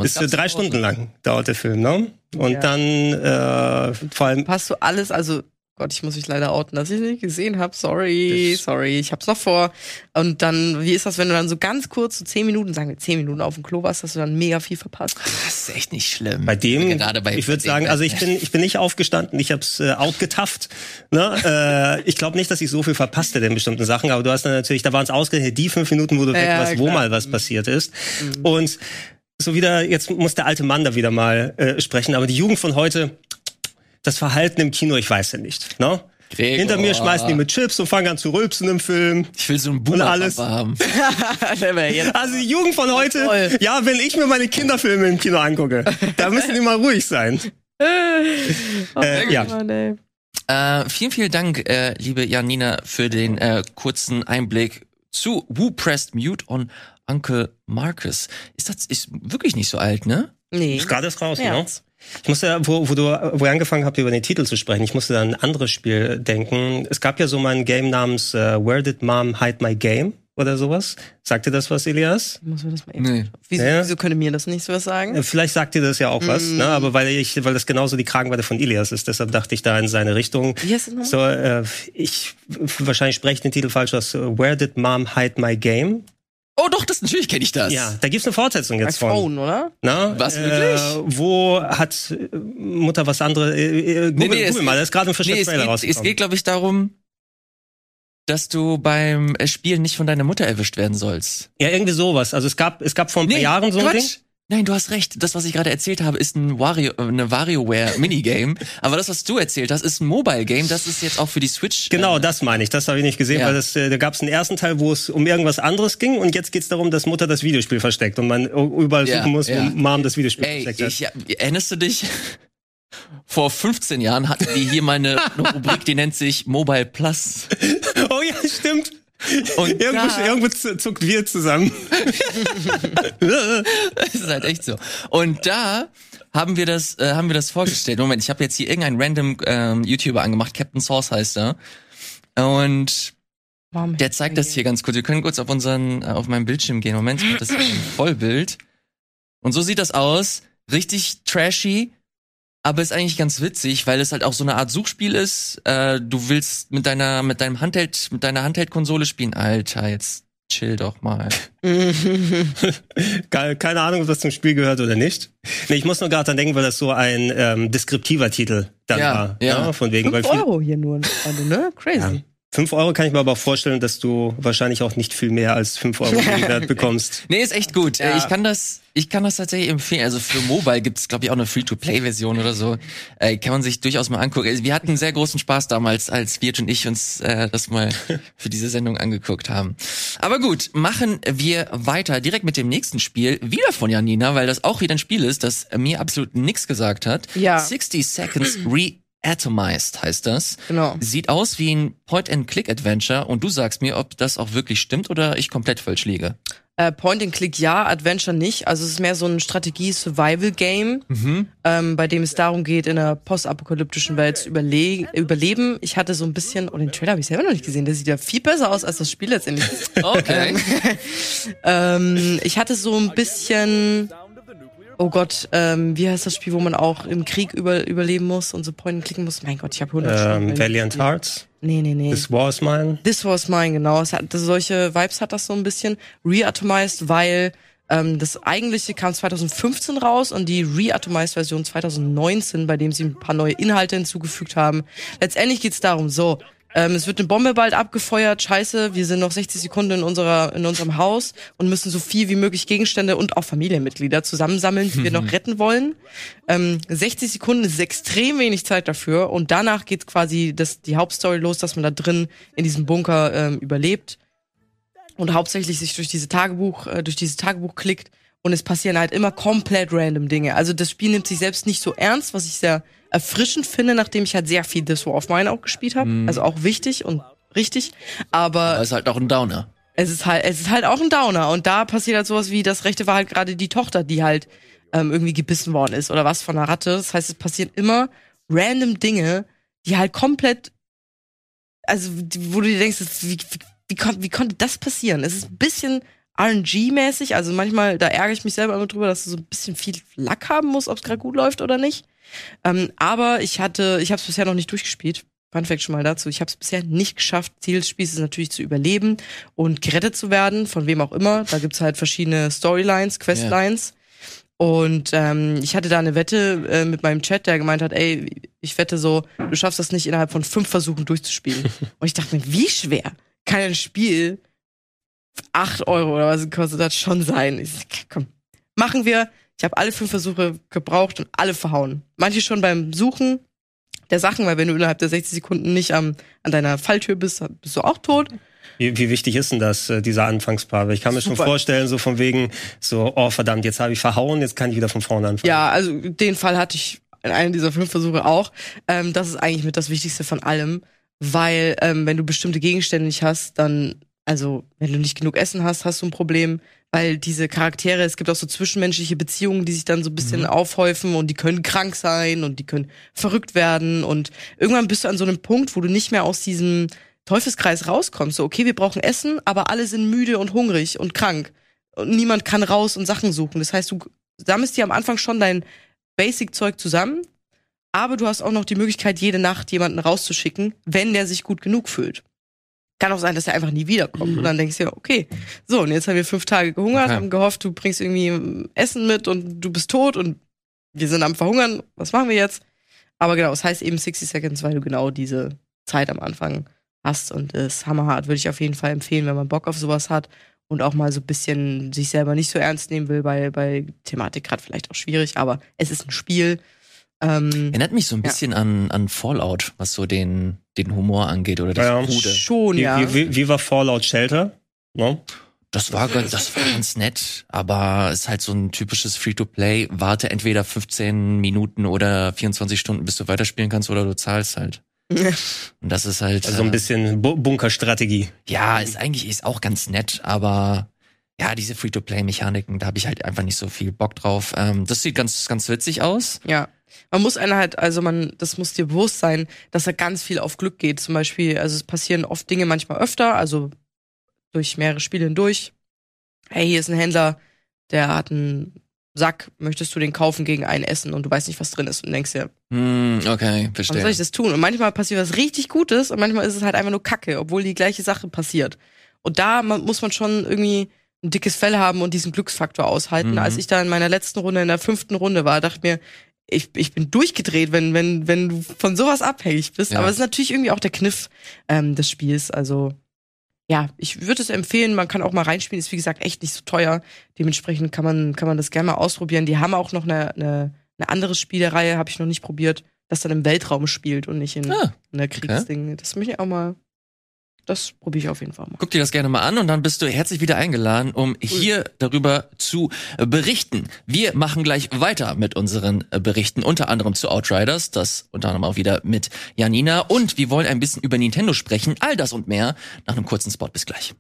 ist drei Pause. Stunden lang, dauert der Film. Ne? Und Ja. dann äh, vor allem Hast du alles, also Gott, ich muss mich leider outen, dass ich es nicht gesehen habe. Sorry, Das- sorry, ich hab's noch vor. Und dann, wie ist das, wenn du dann so ganz kurz, so zehn Minuten, sagen wir zehn Minuten auf dem Klo warst, hast du dann mega viel verpasst? Das ist echt nicht schlimm. Bei dem, Gerade bei ich würde sagen, also ich [laughs] bin, ich bin nicht aufgestanden, ich habe es äh, outgetafft. Ne? äh, ich glaube nicht, dass ich so viel verpasst hätte in bestimmten Sachen, aber du hast dann natürlich, da waren es ausgerechnet die fünf Minuten, wo du weg Ja, warst, wo mal was passiert ist. Und so wieder, jetzt muss der alte Mann da wieder mal äh, sprechen, aber die Jugend von heute, das Verhalten im Kino, ich weiß ja nicht. Ne? Gregor. Hinter mir schmeißen die mit Chips und fangen an zu rülpsen im Film. Ich will so einen Und alles. Boomer haben. [laughs] Also die Jugend von heute, Voll. ja, wenn ich mir meine Kinderfilme im Kino angucke, da müssen die mal ruhig sein. [laughs] Äh, ja. Mann, ey. Äh, vielen, vielen Dank, äh, liebe Janina, für den äh, kurzen Einblick zu Who Pressed Mute on Uncle Marcus. Ist das ist wirklich nicht so alt, ne? Nee. Ist gerade erst raus, ne? Ich musste, wo, wo du, wo ihr angefangen habt, über den Titel zu sprechen, ich musste an ein anderes Spiel denken. Es gab ja so mal ein Game namens äh, Where Did Mom Hide My Game oder sowas. Sagt dir das was, Elias? Muss man das mal eben. Nee. Wieso, Ja. wieso könnte mir das nicht so was sagen? Äh, Vielleicht sagt dir das ja auch was, Mm. ne? aber weil ich, weil das genauso die Kragenweite von Elias ist, deshalb dachte ich da in seine Richtung. Wie heißt das nochmal? So, äh, ich wahrscheinlich spreche ich den Titel falsch aus. Where Did Mom Hide My Game? Oh doch, das natürlich kenne ich das. Ja, da gibt's eine Fortsetzung jetzt von. Phone, oder? Na, Was, äh, wirklich? Wo hat äh, Mutter was andere? Äh, äh, Google, nee, es Google mal, da ist gerade ein frischer Nee, es Trailer geht, es geht glaube ich, darum, dass du beim äh, Spielen nicht von deiner Mutter erwischt werden sollst. ja, irgendwie sowas. Also es gab, es gab vor ein paar Jahren so ein Ding. Nein, du hast recht. Das, was ich gerade erzählt habe, ist ein Wario, äh, eine WarioWare Minigame. [laughs] Aber das, was du erzählt hast, ist ein Mobile Game. Das ist jetzt auch für die Switch. Genau, äh, das meine ich. Das habe ich nicht gesehen, Ja. weil das, äh, da gab es einen ersten Teil, wo es um irgendwas anderes ging und jetzt geht's darum, dass Mutter das Videospiel versteckt und man überall Ja, suchen muss, ja. wo Mom das Videospiel Ey, versteckt hat. ich, ja, erinnerst du dich? Vor 15 Jahren hatten wir hier mal eine, eine Rubrik, die nennt sich Mobile Plus. [laughs] Oh ja, stimmt. Und [laughs] Irgendwo, da- irgendwo zu- zuckt wir zusammen. [laughs] Das ist halt echt so. Und da haben wir das, äh, haben wir das vorgestellt. Moment, ich habe jetzt hier irgendeinen random ähm, YouTuber angemacht, Captain Source heißt er. Und Warum der zeigt das hier ganz kurz. Wir können kurz auf unseren, äh, auf meinen Bildschirm gehen. Moment, ich mach das hier im Vollbild. Und so sieht das aus. Richtig trashy. Aber ist eigentlich ganz witzig, weil es halt auch so eine Art Suchspiel ist. Äh, du willst mit deiner, mit deinem Handheld, mit deiner Handheld-Konsole spielen. Alter, jetzt chill doch mal. Ke- Keine Ahnung, ob das zum Spiel gehört oder nicht. Nee, ich muss nur gerade dran denken, weil das so ein ähm, deskriptiver Titel dann Ja, war. ja. Von wegen, weil 5 viel, Euro hier nur. Also, ne? Crazy. Ja. 5 Euro kann ich mir aber auch vorstellen, dass du wahrscheinlich auch nicht viel mehr als 5 Euro Gegenwert [laughs] bekommst. Nee, ist echt gut. Ja. Ich kann das, ich kann das tatsächlich empfehlen. Also für Mobile gibt's, glaube ich, auch eine Free-to-Play-Version oder so. Äh, kann man sich durchaus mal angucken. Also Wir hatten sehr großen Spaß damals, als Wirt und ich uns äh, das mal [laughs] für diese Sendung angeguckt haben. Aber gut, machen wir weiter direkt mit dem nächsten Spiel. Wieder von Janina, weil das auch wieder ein Spiel ist, das mir absolut nichts gesagt hat. Ja. 60 Seconds Reatomized heißt das. Genau. Sieht aus wie ein Point-and-Click-Adventure und du sagst mir, ob das auch wirklich stimmt oder ich komplett falsch liege. Äh, Point-and-Click ja, Adventure nicht. Also es ist mehr so ein Strategie-Survival-Game, Mhm. ähm, bei dem es darum geht, in einer postapokalyptischen Welt zu überle überleben. Ich hatte so ein bisschen, oh, den Trailer habe ich selber noch nicht gesehen, der sieht ja viel besser aus als das Spiel letztendlich. Okay. [laughs] ähm, ich hatte so ein bisschen, oh Gott, ähm, wie heißt das Spiel, wo man auch im Krieg über überleben muss und so Point klicken muss? Mein Gott, ich habe 100 Stunden. ähm, Valiant Hearts, Nee, nee, nee. This War is Mine. This was mine, genau. Es hat, das, solche Vibes hat das so ein bisschen. Reatomized, weil ähm, das eigentliche kam 2015 raus und die Reatomized-Version 2019, bei dem sie ein paar neue Inhalte hinzugefügt haben. Letztendlich geht's darum, so, ähm, es wird eine Bombe bald abgefeuert, scheiße, wir sind noch 60 Sekunden in, unserer, in unserem Haus und müssen so viel wie möglich Gegenstände und auch Familienmitglieder zusammensammeln, die wir noch [laughs] retten wollen. Ähm, 60 Sekunden ist extrem wenig Zeit dafür und danach geht quasi das, die Hauptstory los, dass man da drin in diesem Bunker ähm, überlebt und hauptsächlich sich durch diese Tagebuch, äh, durch dieses Tagebuch klickt und es passieren halt immer komplett random Dinge. Also das Spiel nimmt sich selbst nicht so ernst, was ich sehr erfrischend finde, nachdem ich halt sehr viel This War of Mine auch gespielt habe. Also auch wichtig und richtig. Aber Das ist halt auch ein Downer. es ist halt, es ist halt auch ein Downer. Und da passiert halt sowas wie, das Rechte war halt gerade die Tochter, die halt ähm, irgendwie gebissen worden ist oder was von einer Ratte. Das heißt, es passieren immer random Dinge, die halt komplett, also wo du dir denkst, wie, wie, wie, kon wie konnte das passieren? Es ist ein bisschen RNG-mäßig, also manchmal, da ärgere ich mich selber immer drüber, dass du so ein bisschen viel Lack haben musst, ob es gerade gut läuft oder nicht. Ähm, aber ich hatte, ich habe es bisher noch nicht durchgespielt. Fun Fact schon mal dazu. Ich habe es bisher nicht geschafft. Ziel des Spiels ist natürlich zu überleben und gerettet zu werden, von wem auch immer. Da gibt's halt verschiedene Storylines, Questlines. Und ähm, ich hatte da eine Wette äh, mit meinem Chat, der gemeint hat, ey, ich wette so, du schaffst das nicht innerhalb von fünf Versuchen durchzuspielen. [laughs] und ich dachte mir, wie schwer kann ein Spiel für acht Euro oder was kostet das schon sein? Ich sag, komm, machen wir. Ich habe alle fünf Versuche gebraucht und alle verhauen. Manche schon beim Suchen der Sachen, weil wenn du innerhalb der 60 Sekunden nicht am, an deiner Falltür bist, bist du auch tot. Wie, wie wichtig ist denn das, äh, dieser Anfangspaar? Ich kann mir schon Super. vorstellen, so von wegen, so, oh verdammt, jetzt habe ich verhauen, jetzt kann ich wieder von vorne anfangen. Ja, also den Fall hatte ich in einem dieser fünf Versuche auch. Ähm, das ist eigentlich mit das Wichtigste von allem, weil ähm, wenn du bestimmte Gegenstände nicht hast, dann, also wenn du nicht genug Essen hast, hast du ein Problem, weil diese Charaktere, es gibt auch so zwischenmenschliche Beziehungen, die sich dann so ein bisschen aufhäufen und die können krank sein und die können verrückt werden und irgendwann bist du an so einem Punkt, wo du nicht mehr aus diesem Teufelskreis rauskommst. So, okay, wir brauchen Essen, aber alle sind müde und hungrig und krank und niemand kann raus und Sachen suchen. Das heißt, du sammelst dir am Anfang schon dein Basic-Zeug zusammen, aber du hast auch noch die Möglichkeit, jede Nacht jemanden rauszuschicken, wenn der sich gut genug fühlt. Kann auch sein, dass er einfach nie wiederkommt. Und dann denkst du dir, okay, so, und jetzt haben wir fünf Tage gehungert, Okay. haben gehofft, du bringst irgendwie Essen mit und du bist tot und wir sind am Verhungern. Was machen wir jetzt? Aber genau, es heißt eben 60 Seconds, weil du genau diese Zeit am Anfang hast und ist hammerhart. Würde ich auf jeden Fall empfehlen, wenn man Bock auf sowas hat und auch mal so ein bisschen sich selber nicht so ernst nehmen will, bei, bei Thematik gerade vielleicht auch schwierig, aber es ist ein Spiel. Ähm, Erinnert mich so ein Ja. bisschen an, an Fallout, was so den, den Humor angeht oder das Ja. Krude. schon, Wie, ja. wie, wie, wie war Fallout Shelter? No? Das war, ganz- das war ganz nett, aber ist halt so ein typisches Free-to-Play. Warte entweder 15 Minuten oder 24 Stunden, bis du weiterspielen kannst oder du zahlst halt. [laughs] Und das ist halt. Also so ein äh, bisschen Bu Bunkerstrategie. Ja, ist eigentlich ist auch ganz nett, aber ja, diese Free-to-Play-Mechaniken, da habe ich halt einfach nicht so viel Bock drauf. Ähm, das sieht ganz, ganz witzig aus. Ja. Man muss einer halt, also man, das muss dir bewusst sein, dass da ganz viel auf Glück geht. Zum Beispiel, also es passieren oft Dinge manchmal öfter, also durch mehrere Spiele hindurch. Hey, hier ist ein Händler, der hat einen Sack, möchtest du den kaufen gegen ein Essen und du weißt nicht, was drin ist und denkst dir, Hm, okay, warum soll verstehe. ich das tun? Und manchmal passiert was richtig Gutes und manchmal ist es halt einfach nur Kacke, obwohl die gleiche Sache passiert. Und da muss man schon irgendwie ein dickes Fell haben und diesen Glücksfaktor aushalten. Mhm. Als ich da in meiner letzten Runde, in der fünften Runde war, dachte mir, ich, ich bin durchgedreht, wenn, wenn, wenn du von sowas abhängig bist. Ja. Aber es ist natürlich irgendwie auch der Kniff ähm, des Spiels. Also ja, ich würde es empfehlen, man kann auch mal reinspielen, ist wie gesagt echt nicht so teuer. Dementsprechend kann man, kann man das gerne mal ausprobieren. Die haben auch noch eine, eine, eine andere Spielereihe, habe ich noch nicht probiert, das dann im Weltraum spielt und nicht in, Ah, in der Kriegsding. Das möchte ich auch mal, das probiere ich auf jeden Fall mal. Guck dir das gerne mal an und dann bist du herzlich wieder eingeladen, um hier darüber zu äh, berichten. Wir machen gleich weiter mit unseren äh, Berichten, unter anderem zu Outriders, das unter anderem auch wieder mit Janina und wir wollen ein bisschen über Nintendo sprechen. All das und mehr nach einem kurzen Spot. Bis gleich.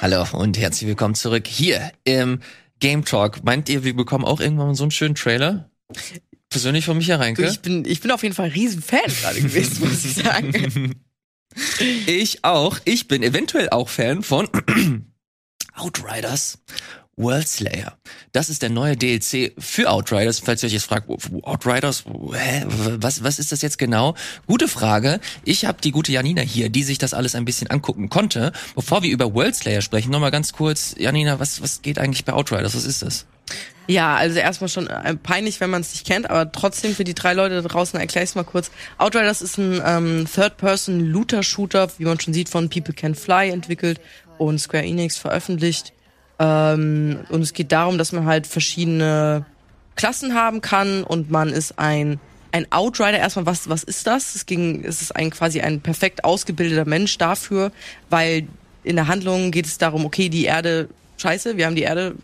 Hallo und herzlich willkommen zurück hier im Game Talk. Meint ihr, wir bekommen auch irgendwann mal so einen schönen Trailer? Persönlich von Micha Reinke? ich, bin, ich bin auf jeden Fall ein Riesenfan gerade gewesen, [laughs] muss ich sagen. Ich auch. Ich bin eventuell auch Fan von [clears throat] Outriders World Slayer. Das ist der neue DLC für Outriders. Falls ihr euch jetzt fragt, Outriders, hä, was, was ist das jetzt genau? Gute Frage. Ich habe die gute Janina hier, die sich das alles ein bisschen angucken konnte. Bevor wir über World Slayer sprechen, nochmal ganz kurz, Janina, was, was geht eigentlich bei Outriders? Was ist das? Ja, also erstmal schon äh, peinlich, wenn man es nicht kennt, aber trotzdem für die drei Leute da draußen erkläre ich es mal kurz. Outriders ist ein ähm, Third-Person-Looter-Shooter, wie man schon sieht, von People Can Fly entwickelt und Square Enix veröffentlicht. Ähm, und es geht darum, dass man halt verschiedene Klassen haben kann und man ist ein ein Outrider erstmal was was ist das? Es ging es ist ein quasi ein perfekt ausgebildeter Mensch dafür, weil in der Handlung geht es darum, okay, die Erde scheiße, wir haben die Erde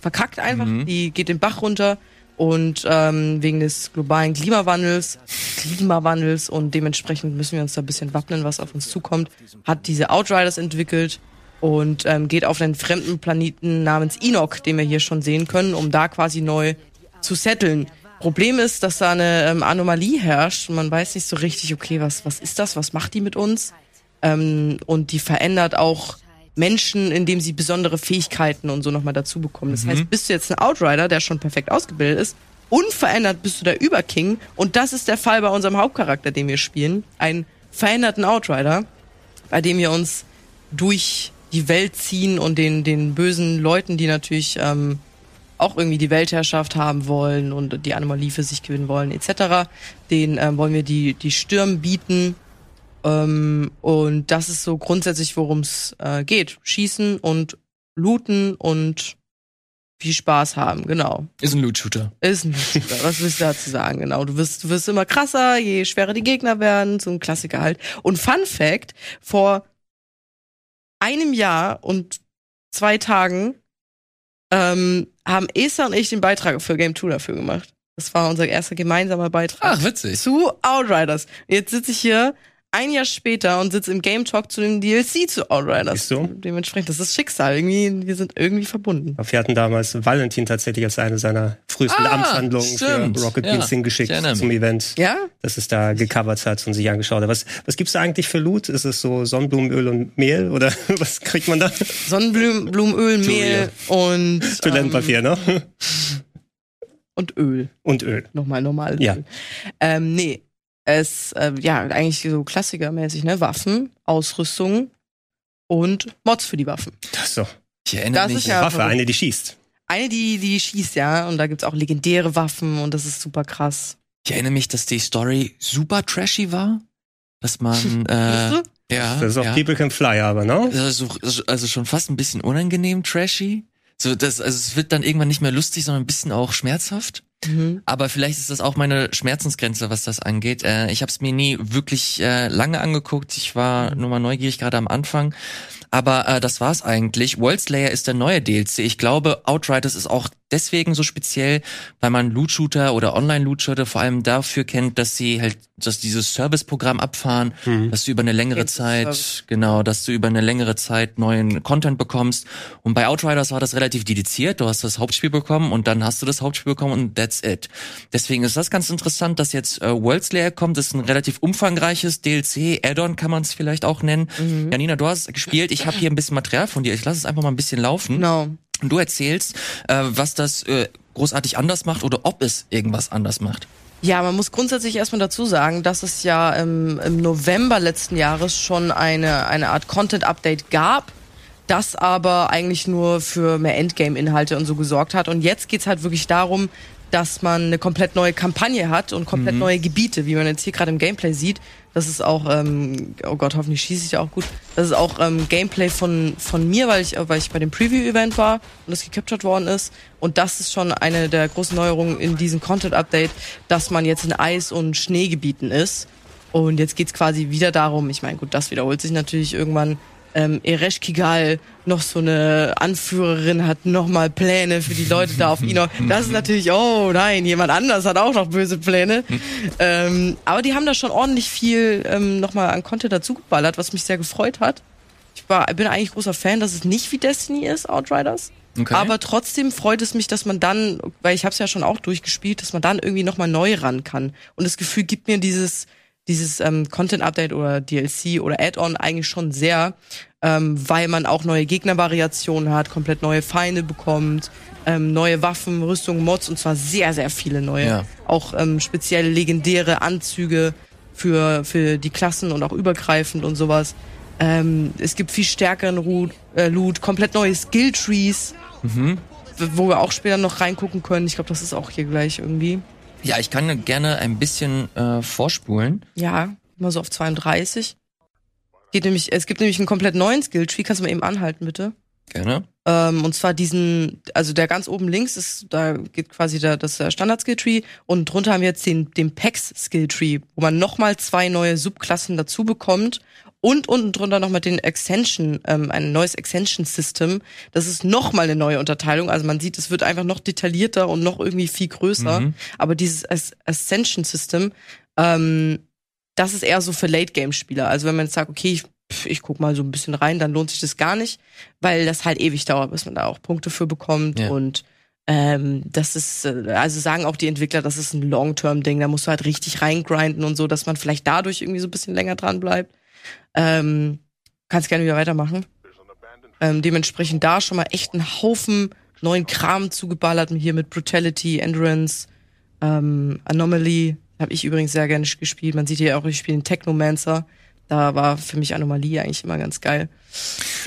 verkackt einfach, die geht den Bach runter und ähm, wegen des globalen Klimawandels, Klimawandels und dementsprechend müssen wir uns da ein bisschen wappnen, was auf uns zukommt, hat diese Outriders entwickelt und ähm, geht auf einen fremden Planeten namens Enoch, den wir hier schon sehen können, um da quasi neu zu setteln. Problem ist, dass da eine ähm, Anomalie herrscht und man weiß nicht so richtig, okay, was, was ist das, was macht die mit uns? Ähm, und die verändert auch Menschen, indem sie besondere Fähigkeiten und so nochmal dazu bekommen. Das heißt, bist du jetzt ein Outrider, der schon perfekt ausgebildet ist, unverändert bist du der Überking und das ist der Fall bei unserem Hauptcharakter, den wir spielen. Einen veränderten Outrider, bei dem wir uns durch die Welt ziehen und den, den bösen Leuten, die natürlich ähm, auch irgendwie die Weltherrschaft haben wollen und die Anomalie für sich gewinnen wollen, etc., den ähm, wollen wir die, die Stirn bieten. Ähm, und das ist so grundsätzlich, worum es äh, geht. Schießen und looten und viel Spaß haben, genau. Ist ein Loot-Shooter. Ist ein Shooter. Was willst du dazu sagen? Genau. Du wirst, du wirst immer krasser, je schwerer die Gegner werden. So ein Klassiker halt. Und Fun Fact, vor einem Jahr und zwei Tagen ähm, haben Esther und ich den Beitrag für Game 2 dafür gemacht. Das war unser erster gemeinsamer Beitrag Ach, witzig. zu Outriders. Jetzt sitze ich hier ein Jahr später und sitze im Game Talk zu dem DLC zu Outriders. Du? Dementsprechend, das ist Schicksal. Irgendwie, wir sind irgendwie verbunden. Wir hatten damals Valentin tatsächlich als eine seiner frühesten Ah, Amtshandlungen stimmt. für Rocket Ja, Beans hingeschickt zum Event. Ja? dass es da gecovert hat und sich angeschaut hat. Was, was gibt's da eigentlich für Loot? Ist es so Sonnenblumenöl und Mehl oder [laughs] was kriegt man da? Sonnenblumenöl, Mehl und, ähm, Toilettenpapier, ne? und Öl. Und Öl. Nochmal normal. Ja. Öl. Ähm, nee. Es, äh, ja, eigentlich so klassikermäßig, ne? Waffen, Ausrüstung und Mods für die Waffen. Das ist so. Ich erinnere Das mich. ist ja- Waffe, eine, die schießt. Eine, die, die schießt, ja, und da gibt's auch legendäre Waffen und das ist super krass. Ich erinnere mich, dass die Story super trashy war. Dass man, [laughs] äh, ja. Das ist auch ja. People Can Fly, aber, ne? Also, also schon fast ein bisschen unangenehm trashy. So, das, also es wird dann irgendwann nicht mehr lustig, sondern ein bisschen auch schmerzhaft. Mhm. Aber vielleicht ist das auch meine Schmerzensgrenze, was das angeht. Äh, ich habe es mir nie wirklich äh, lange angeguckt. Ich war nur mal neugierig gerade am Anfang. Aber äh, das war's eigentlich. World Slayer ist der neue DLC. Ich glaube, Outriders ist auch deswegen so speziell, weil man Loot-Shooter oder Online-Loot-Shooter vor allem dafür kennt, dass sie halt, dass dieses Service-Programm abfahren, Mhm. dass du über eine längere du Zeit, genau, dass du über eine längere Zeit neuen Content bekommst. Und bei Outriders war das relativ dediziert. Du hast das Hauptspiel bekommen und dann hast du das Hauptspiel bekommen und that's it. Deswegen ist das ganz interessant, dass jetzt äh, World Slayer kommt. Das ist ein relativ umfangreiches DLC, Add-on kann man es vielleicht auch nennen. Mhm. Janina, du hast gespielt. Ich habe hier ein bisschen Material von dir. Ich lasse es einfach mal ein bisschen laufen. Genau. Und du erzählst, äh, was das äh, großartig anders macht oder ob es irgendwas anders macht. Ja, man muss grundsätzlich erstmal dazu sagen, dass es ja im, im November letzten Jahres schon eine, eine Art Content-Update gab, das aber eigentlich nur für mehr Endgame-Inhalte und so gesorgt hat. Und jetzt geht's halt wirklich darum, dass man eine komplett neue Kampagne hat und komplett neue Gebiete, wie man jetzt hier gerade im Gameplay sieht. Das ist auch, ähm, oh Gott, hoffentlich schieße ich da auch gut. Das ist auch ähm, Gameplay von, von mir, weil ich, weil ich bei dem Preview-Event war und das gecaptured worden ist. Und das ist schon eine der großen Neuerungen in diesem Content-Update, dass man jetzt in Eis- und Schneegebieten ist. Und jetzt geht's quasi wieder darum, ich meine, gut, das wiederholt sich natürlich irgendwann. Ähm, Eresh Kigal, noch so eine Anführerin, hat nochmal Pläne für die Leute da auf Ino. [laughs] Das ist natürlich, oh nein, jemand anders hat auch noch böse Pläne. ähm, aber die haben da schon ordentlich viel ähm, nochmal an Content dazu geballert, was mich sehr gefreut hat. Ich war, bin eigentlich großer Fan, dass es nicht wie Destiny ist, Outriders. Okay. Aber trotzdem freut es mich, dass man dann, weil ich habe es ja schon auch durchgespielt, dass man dann irgendwie nochmal neu ran kann. Und das Gefühl gibt mir dieses, dieses ähm, Content-Update oder DLC oder Add-on eigentlich schon sehr, ähm, weil man auch neue Gegnervariationen hat, komplett neue Feinde bekommt, ähm, neue Waffen, Rüstungen, Mods und zwar sehr, sehr viele neue. Ja. Auch ähm, speziell legendäre Anzüge für, für die Klassen und auch übergreifend und sowas. Ähm, es gibt viel stärkeren Loot, äh, Loot komplett neue Skill-Trees, w- wo wir auch später noch reingucken können. Ich glaube, das ist auch hier gleich irgendwie. Ja, ich kann gerne ein bisschen äh, vorspulen. Ja, immer so auf 32. Geht nämlich, es gibt nämlich einen komplett neuen Skill-Tree. Kannst du mal eben anhalten, bitte? Gerne. Ähm, und zwar diesen, also der ganz oben links ist, da geht quasi der, das Standard-Skill-Tree und drunter haben wir jetzt den, den PEX-Skill-Tree, wo man nochmal zwei neue Subklassen dazu bekommt und unten drunter nochmal den Extension, ähm, ein neues Extension-System. Das ist nochmal eine neue Unterteilung. Also man sieht, es wird einfach noch detaillierter und noch irgendwie viel größer. Aber dieses As- Ascension-System, ähm, das ist eher so für Late-Game-Spieler. Also wenn man jetzt sagt, okay, ich, ich guck mal so ein bisschen rein, dann lohnt sich das gar nicht, weil das halt ewig dauert, bis man da auch Punkte für bekommt Ja. und ähm, das ist, äh, also sagen auch die Entwickler, das ist ein Long-Term-Ding, da musst du halt richtig reingrinden und so, dass man vielleicht dadurch irgendwie so ein bisschen länger dran bleibt. Ähm, kannst gerne wieder weitermachen. Ähm, dementsprechend da schon mal echt einen Haufen neuen Kram zugeballert, hier mit Brutality, Endurance, ähm, Anomaly, habe ich übrigens sehr gerne gespielt. Man sieht hier auch, ich spiele den Technomancer. Da war für mich Anomalie eigentlich immer ganz geil.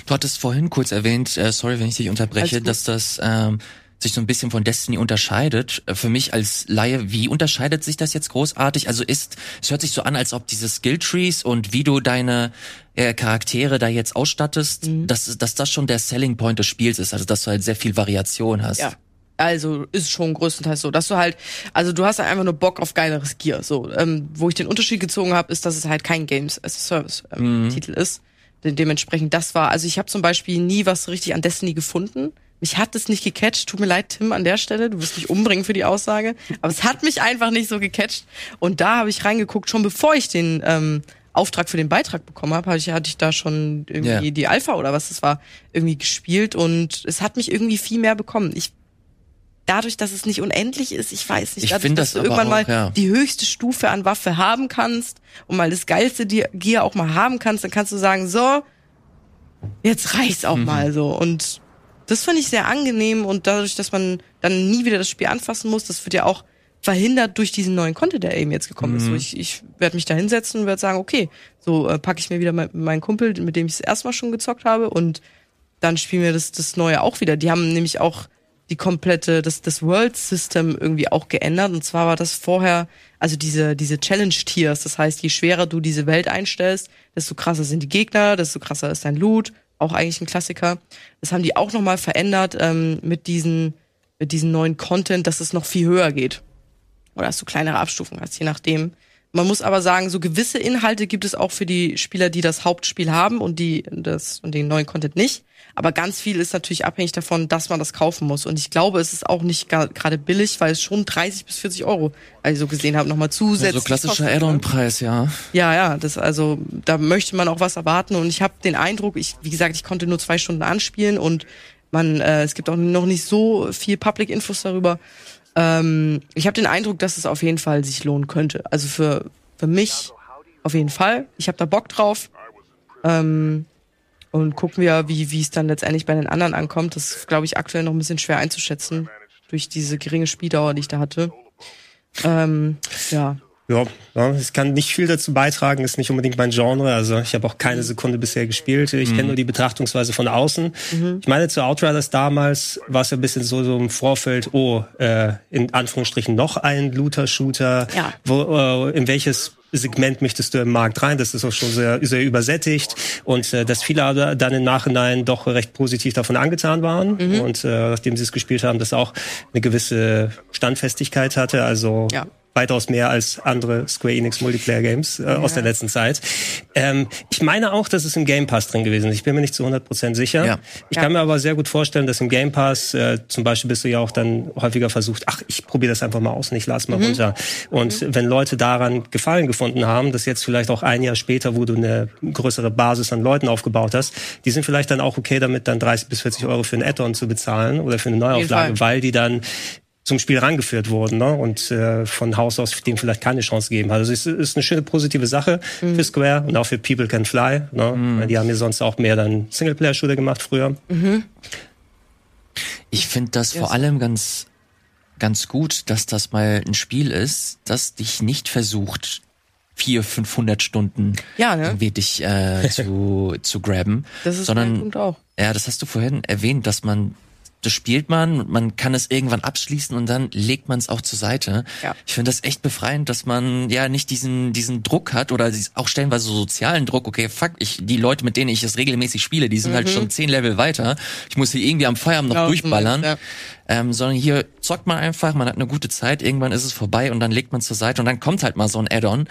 Du hattest vorhin kurz erwähnt, äh, sorry, wenn ich dich unterbreche, dass das ähm, sich so ein bisschen von Destiny unterscheidet. Äh, Für mich als Laie, wie unterscheidet sich das jetzt großartig? Also ist, es hört sich so an, als ob diese Skilltrees und wie du deine äh, Charaktere da jetzt ausstattest, Mhm. dass, dass das schon der Selling Point des Spiels ist, also dass du halt sehr viel Variation hast. Ja. Also ist schon größtenteils so, dass du halt, also du hast halt einfach nur Bock auf geileres Gear. So, ähm, wo ich den Unterschied gezogen habe, ist, dass es halt kein Games as a Service ähm, Titel ist. De dementsprechend, das war, also ich habe zum Beispiel nie was richtig an Destiny gefunden. Mich hat es nicht gecatcht. Tut mir leid, Tim, an der Stelle. Du wirst mich umbringen für die Aussage. Aber es hat mich einfach nicht so gecatcht. Und da habe ich reingeguckt, schon bevor ich den ähm, Auftrag für den Beitrag bekommen habe, hatte ich, hatte ich da schon irgendwie Ja. die Alpha oder was das war, irgendwie gespielt. Und es hat mich irgendwie viel mehr bekommen. Ich dadurch, dass es nicht unendlich ist, ich weiß nicht, Ich dadurch, dass das du irgendwann auch, mal ja. die höchste Stufe an Waffe haben kannst und mal das geilste Gear auch mal haben kannst, dann kannst du sagen, so, jetzt reicht's Mhm. auch mal so. Und das finde ich sehr angenehm und dadurch, dass man dann nie wieder das Spiel anfassen muss, das wird ja auch verhindert durch diesen neuen Content, der eben jetzt gekommen ist. So, ich ich werde mich da hinsetzen und werde sagen, okay, so äh, packe ich mir wieder mein, meinen Kumpel, mit dem ich das erste Mal schon gezockt habe und dann spielen wir das, das Neue auch wieder. Die haben nämlich auch die komplette, das, das World System irgendwie auch geändert. Und zwar war das vorher, also diese, diese Challenge-Tiers. Das heißt, je schwerer du diese Welt einstellst, desto krasser sind die Gegner, desto krasser ist dein Loot. Auch eigentlich ein Klassiker. Das haben die auch nochmal verändert ähm, mit diesen, mit diesen neuen Content, dass es noch viel höher geht. Oder dass du kleinere Abstufungen hast, je nachdem. Man muss aber sagen, so gewisse Inhalte gibt es auch für die Spieler, die das Hauptspiel haben und die das und den neuen Content nicht. Aber ganz viel ist natürlich abhängig davon, dass man das kaufen muss. Und ich glaube, es ist auch nicht gerade billig, weil es schon 30 bis 40 Euro, weil ich so gesehen habe, nochmal zusätzlich. so klassischer? Add-on-Preis, ja. Ja, ja, das also, da möchte man auch was erwarten. Und ich habe den Eindruck, ich, wie gesagt, ich konnte nur zwei Stunden anspielen und man, äh, es gibt auch noch nicht so viel Public Infos darüber. Ähm, ich habe den Eindruck, dass es auf jeden Fall sich lohnen könnte. Also für, für mich auf jeden Fall. Ich habe da Bock drauf. Ähm, und gucken wir, wie wie es dann letztendlich bei den anderen ankommt. Das ist, glaube ich, aktuell noch ein bisschen schwer einzuschätzen durch diese geringe Spieldauer, die ich da hatte. Ähm, ja. Ja, ich kann nicht viel dazu beitragen, ist nicht unbedingt mein Genre. Also ich habe auch keine Sekunde bisher gespielt. Ich kenne nur die Betrachtungsweise von außen. Ich meine, zu Outriders damals war es ja ein bisschen so, so im Vorfeld, oh, äh, in Anführungsstrichen noch ein Looter-Shooter. Ja. Wo, äh, in welches Segment möchtest du im Markt rein? Das ist auch schon sehr, sehr übersättigt. Und äh, dass viele aber dann im Nachhinein doch recht positiv davon angetan waren. Und äh, nachdem sie es gespielt haben, das auch eine gewisse Standfestigkeit hatte. Also Ja. Weitaus mehr als andere Square Enix Multiplayer Games äh, aus der letzten Zeit. Ähm, ich meine auch, dass es im Game Pass drin gewesen ist. Ich bin mir nicht zu 100% sicher. Ja. Ich Ja. kann mir aber sehr gut vorstellen, dass im Game Pass äh, zum Beispiel bist du ja auch dann häufiger versucht, ach, ich probiere das einfach mal aus und ich lade mal runter. Und wenn Leute daran Gefallen gefunden haben, dass jetzt vielleicht auch ein Jahr später, wo du eine größere Basis an Leuten aufgebaut hast, die sind vielleicht dann auch okay damit, dann 30 bis 40 Euro für ein Add-on zu bezahlen oder für eine Neuauflage, weil die dann zum Spiel rangeführt wurden ne? und äh, von Haus aus dem vielleicht keine Chance gegeben hat. Also es ist eine schöne positive Sache für Square und auch für People Can Fly. Ne? Die haben ja sonst auch mehr dann Singleplayer-Shooter gemacht früher. Ich finde das Yes. vor allem ganz, ganz gut, dass das mal ein Spiel ist, das dich nicht versucht, vier, 500 Stunden Ja, ne? irgendwie dich äh, zu, [laughs] zu graben. Das ist sondern, mein Punkt auch. Ja, das hast du vorhin erwähnt, dass man das spielt man, man kann es irgendwann abschließen und dann legt man es auch zur Seite. Ja. Ich finde das echt befreiend, dass man ja nicht diesen diesen Druck hat oder auch stellenweise so sozialen Druck. Okay, fuck, ich die Leute, mit denen ich es regelmäßig spiele, die sind halt schon zehn Level weiter. Ich muss hier irgendwie am Feierabend noch Genau, durchballern. ja. Ähm, sondern hier zockt man einfach, man hat eine gute Zeit, irgendwann ist es vorbei und dann legt man zur Seite und dann kommt halt mal so ein Add-on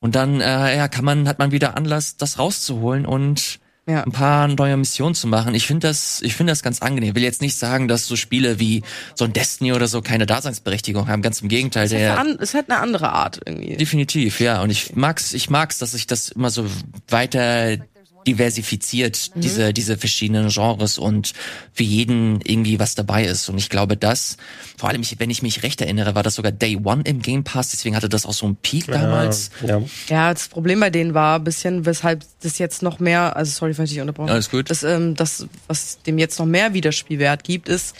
und dann äh, ja kann man hat man wieder Anlass, das rauszuholen und Ja. ein paar neue Missionen zu machen. Ich finde das, ich finde das ganz angenehm. Ich will jetzt nicht sagen, dass so Spiele wie so ein Destiny oder so keine Daseinsberechtigung haben. Ganz im Gegenteil. Es hat, eine, Der, es hat eine andere Art irgendwie. definitiv, ja. Und ich mag's, ich mag's, dass sich das immer so weiter diversifiziert, Mhm. diese, diese verschiedenen Genres und für jeden irgendwie was dabei ist. Und ich glaube, das, vor allem, ich, wenn ich mich recht erinnere, war das sogar Day One im Game Pass, deswegen hatte das auch so einen Peak damals. Ja. Ja, das Problem bei denen war ein bisschen, weshalb das jetzt noch mehr, also sorry, falls ich dich unterbrochen Alles gut. Das, ähm, das, was dem jetzt noch mehr Wiederspielwert gibt, ist,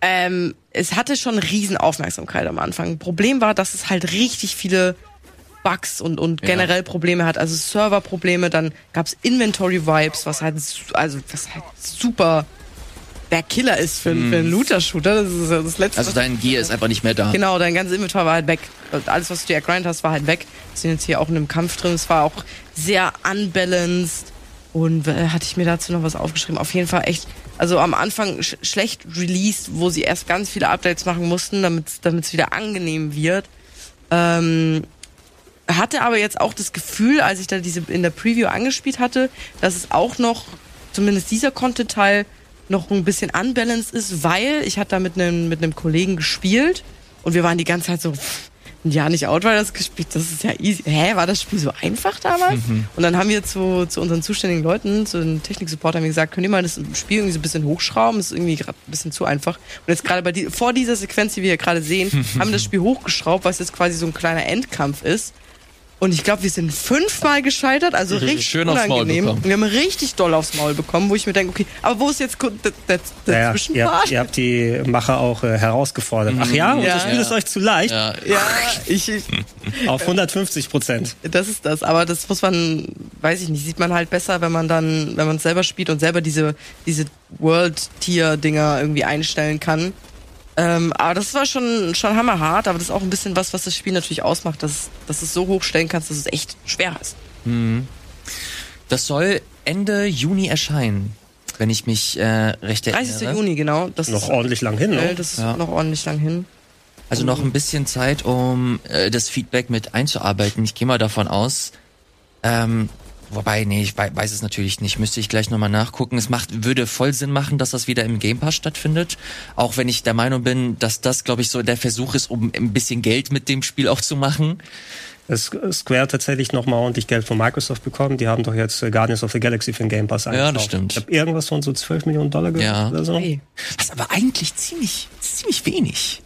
ähm, es hatte schon riesen Aufmerksamkeit am Anfang. Problem war, dass es halt richtig viele Bugs und, und generell Probleme hat. Also Serverprobleme, dann gab's Inventory-Vibes, was halt, also, was halt super der Killer ist für, für einen Looter-Shooter. Das ist ja das Letzte, Also dein Gear ist einfach nicht mehr da. Genau, dein ganzes Inventar war halt weg. Alles, was du dir gegrindet hast, war halt weg. Wir sind jetzt hier auch in einem Kampf drin. Es war auch sehr unbalanced. Und äh, hatte ich mir dazu noch was aufgeschrieben? Auf jeden Fall echt, also am Anfang sch schlecht released, wo sie erst ganz viele Updates machen mussten, damit es wieder angenehm wird. Ähm, hatte aber jetzt auch das Gefühl, als ich da diese in der Preview angespielt hatte, dass es auch noch, zumindest dieser Content-Teil, noch ein bisschen unbalanced ist, weil ich hatte da mit einem mit einem Kollegen gespielt und wir waren die ganze Zeit so, pff, Jahr nicht Outriders gespielt, das ist ja easy. Hä, war das Spiel so einfach damals? Und dann haben wir zu, zu unseren zuständigen Leuten, zu den Technik-Support, haben wir gesagt, könnt ihr mal das Spiel irgendwie so ein bisschen hochschrauben? Das ist irgendwie gerade ein bisschen zu einfach. Und jetzt gerade bei die, vor dieser Sequenz, die wir hier gerade sehen, [laughs] haben wir das Spiel hochgeschraubt, was jetzt quasi so ein kleiner Endkampf ist. Und ich glaube, wir sind fünfmal gescheitert, also richtig Schön aufs Maul unangenehm. bekommen. Wir haben richtig doll aufs Maul bekommen, wo ich mir denke, okay, aber wo ist jetzt der, der, der Ja, ihr, Zwischenpart? ihr habt die Macher auch äh, herausgefordert. Ach ja, und Ja. das Spiel ist euch zu leicht. Ja, Ja, [laughs] ich, ich, Auf 150 Prozent. das ist das. Aber das muss man, weiß ich nicht, sieht man halt besser, wenn man dann, wenn man es selber spielt und selber diese, diese World-Tier-Dinger irgendwie einstellen kann. Ähm, aber das war schon, schon hammerhart, aber das ist auch ein bisschen was, was das Spiel natürlich ausmacht, dass, dass du es so hochstellen kannst, dass es echt schwer ist. Das soll Ende Juni erscheinen, wenn ich mich äh, recht erinnere. 30. Juni, genau. Das Noch ist, ordentlich lang hin, äh, ne? das ist Ja. noch ordentlich lang hin. Also noch ein bisschen Zeit, um äh, das Feedback mit einzuarbeiten. Ich gehe mal davon aus. Ähm, wobei, nee, ich wei- weiß es natürlich nicht. Müsste ich gleich nochmal nachgucken. Es macht, würde voll Sinn machen, dass das wieder im Game Pass stattfindet. Auch wenn ich der Meinung bin, dass das, glaube ich, so der Versuch ist, um ein bisschen Geld mit dem Spiel auch zu machen. Es- Square tatsächlich noch mal ordentlich Geld von Microsoft bekommen. Die haben doch jetzt äh, Guardians of the Galaxy für den Game Pass Ja, eingekauft. das stimmt. Ich habe irgendwas von so 12 Millionen Dollar gehört Ja. oder so. Hey. Was aber eigentlich ziemlich, ziemlich wenig.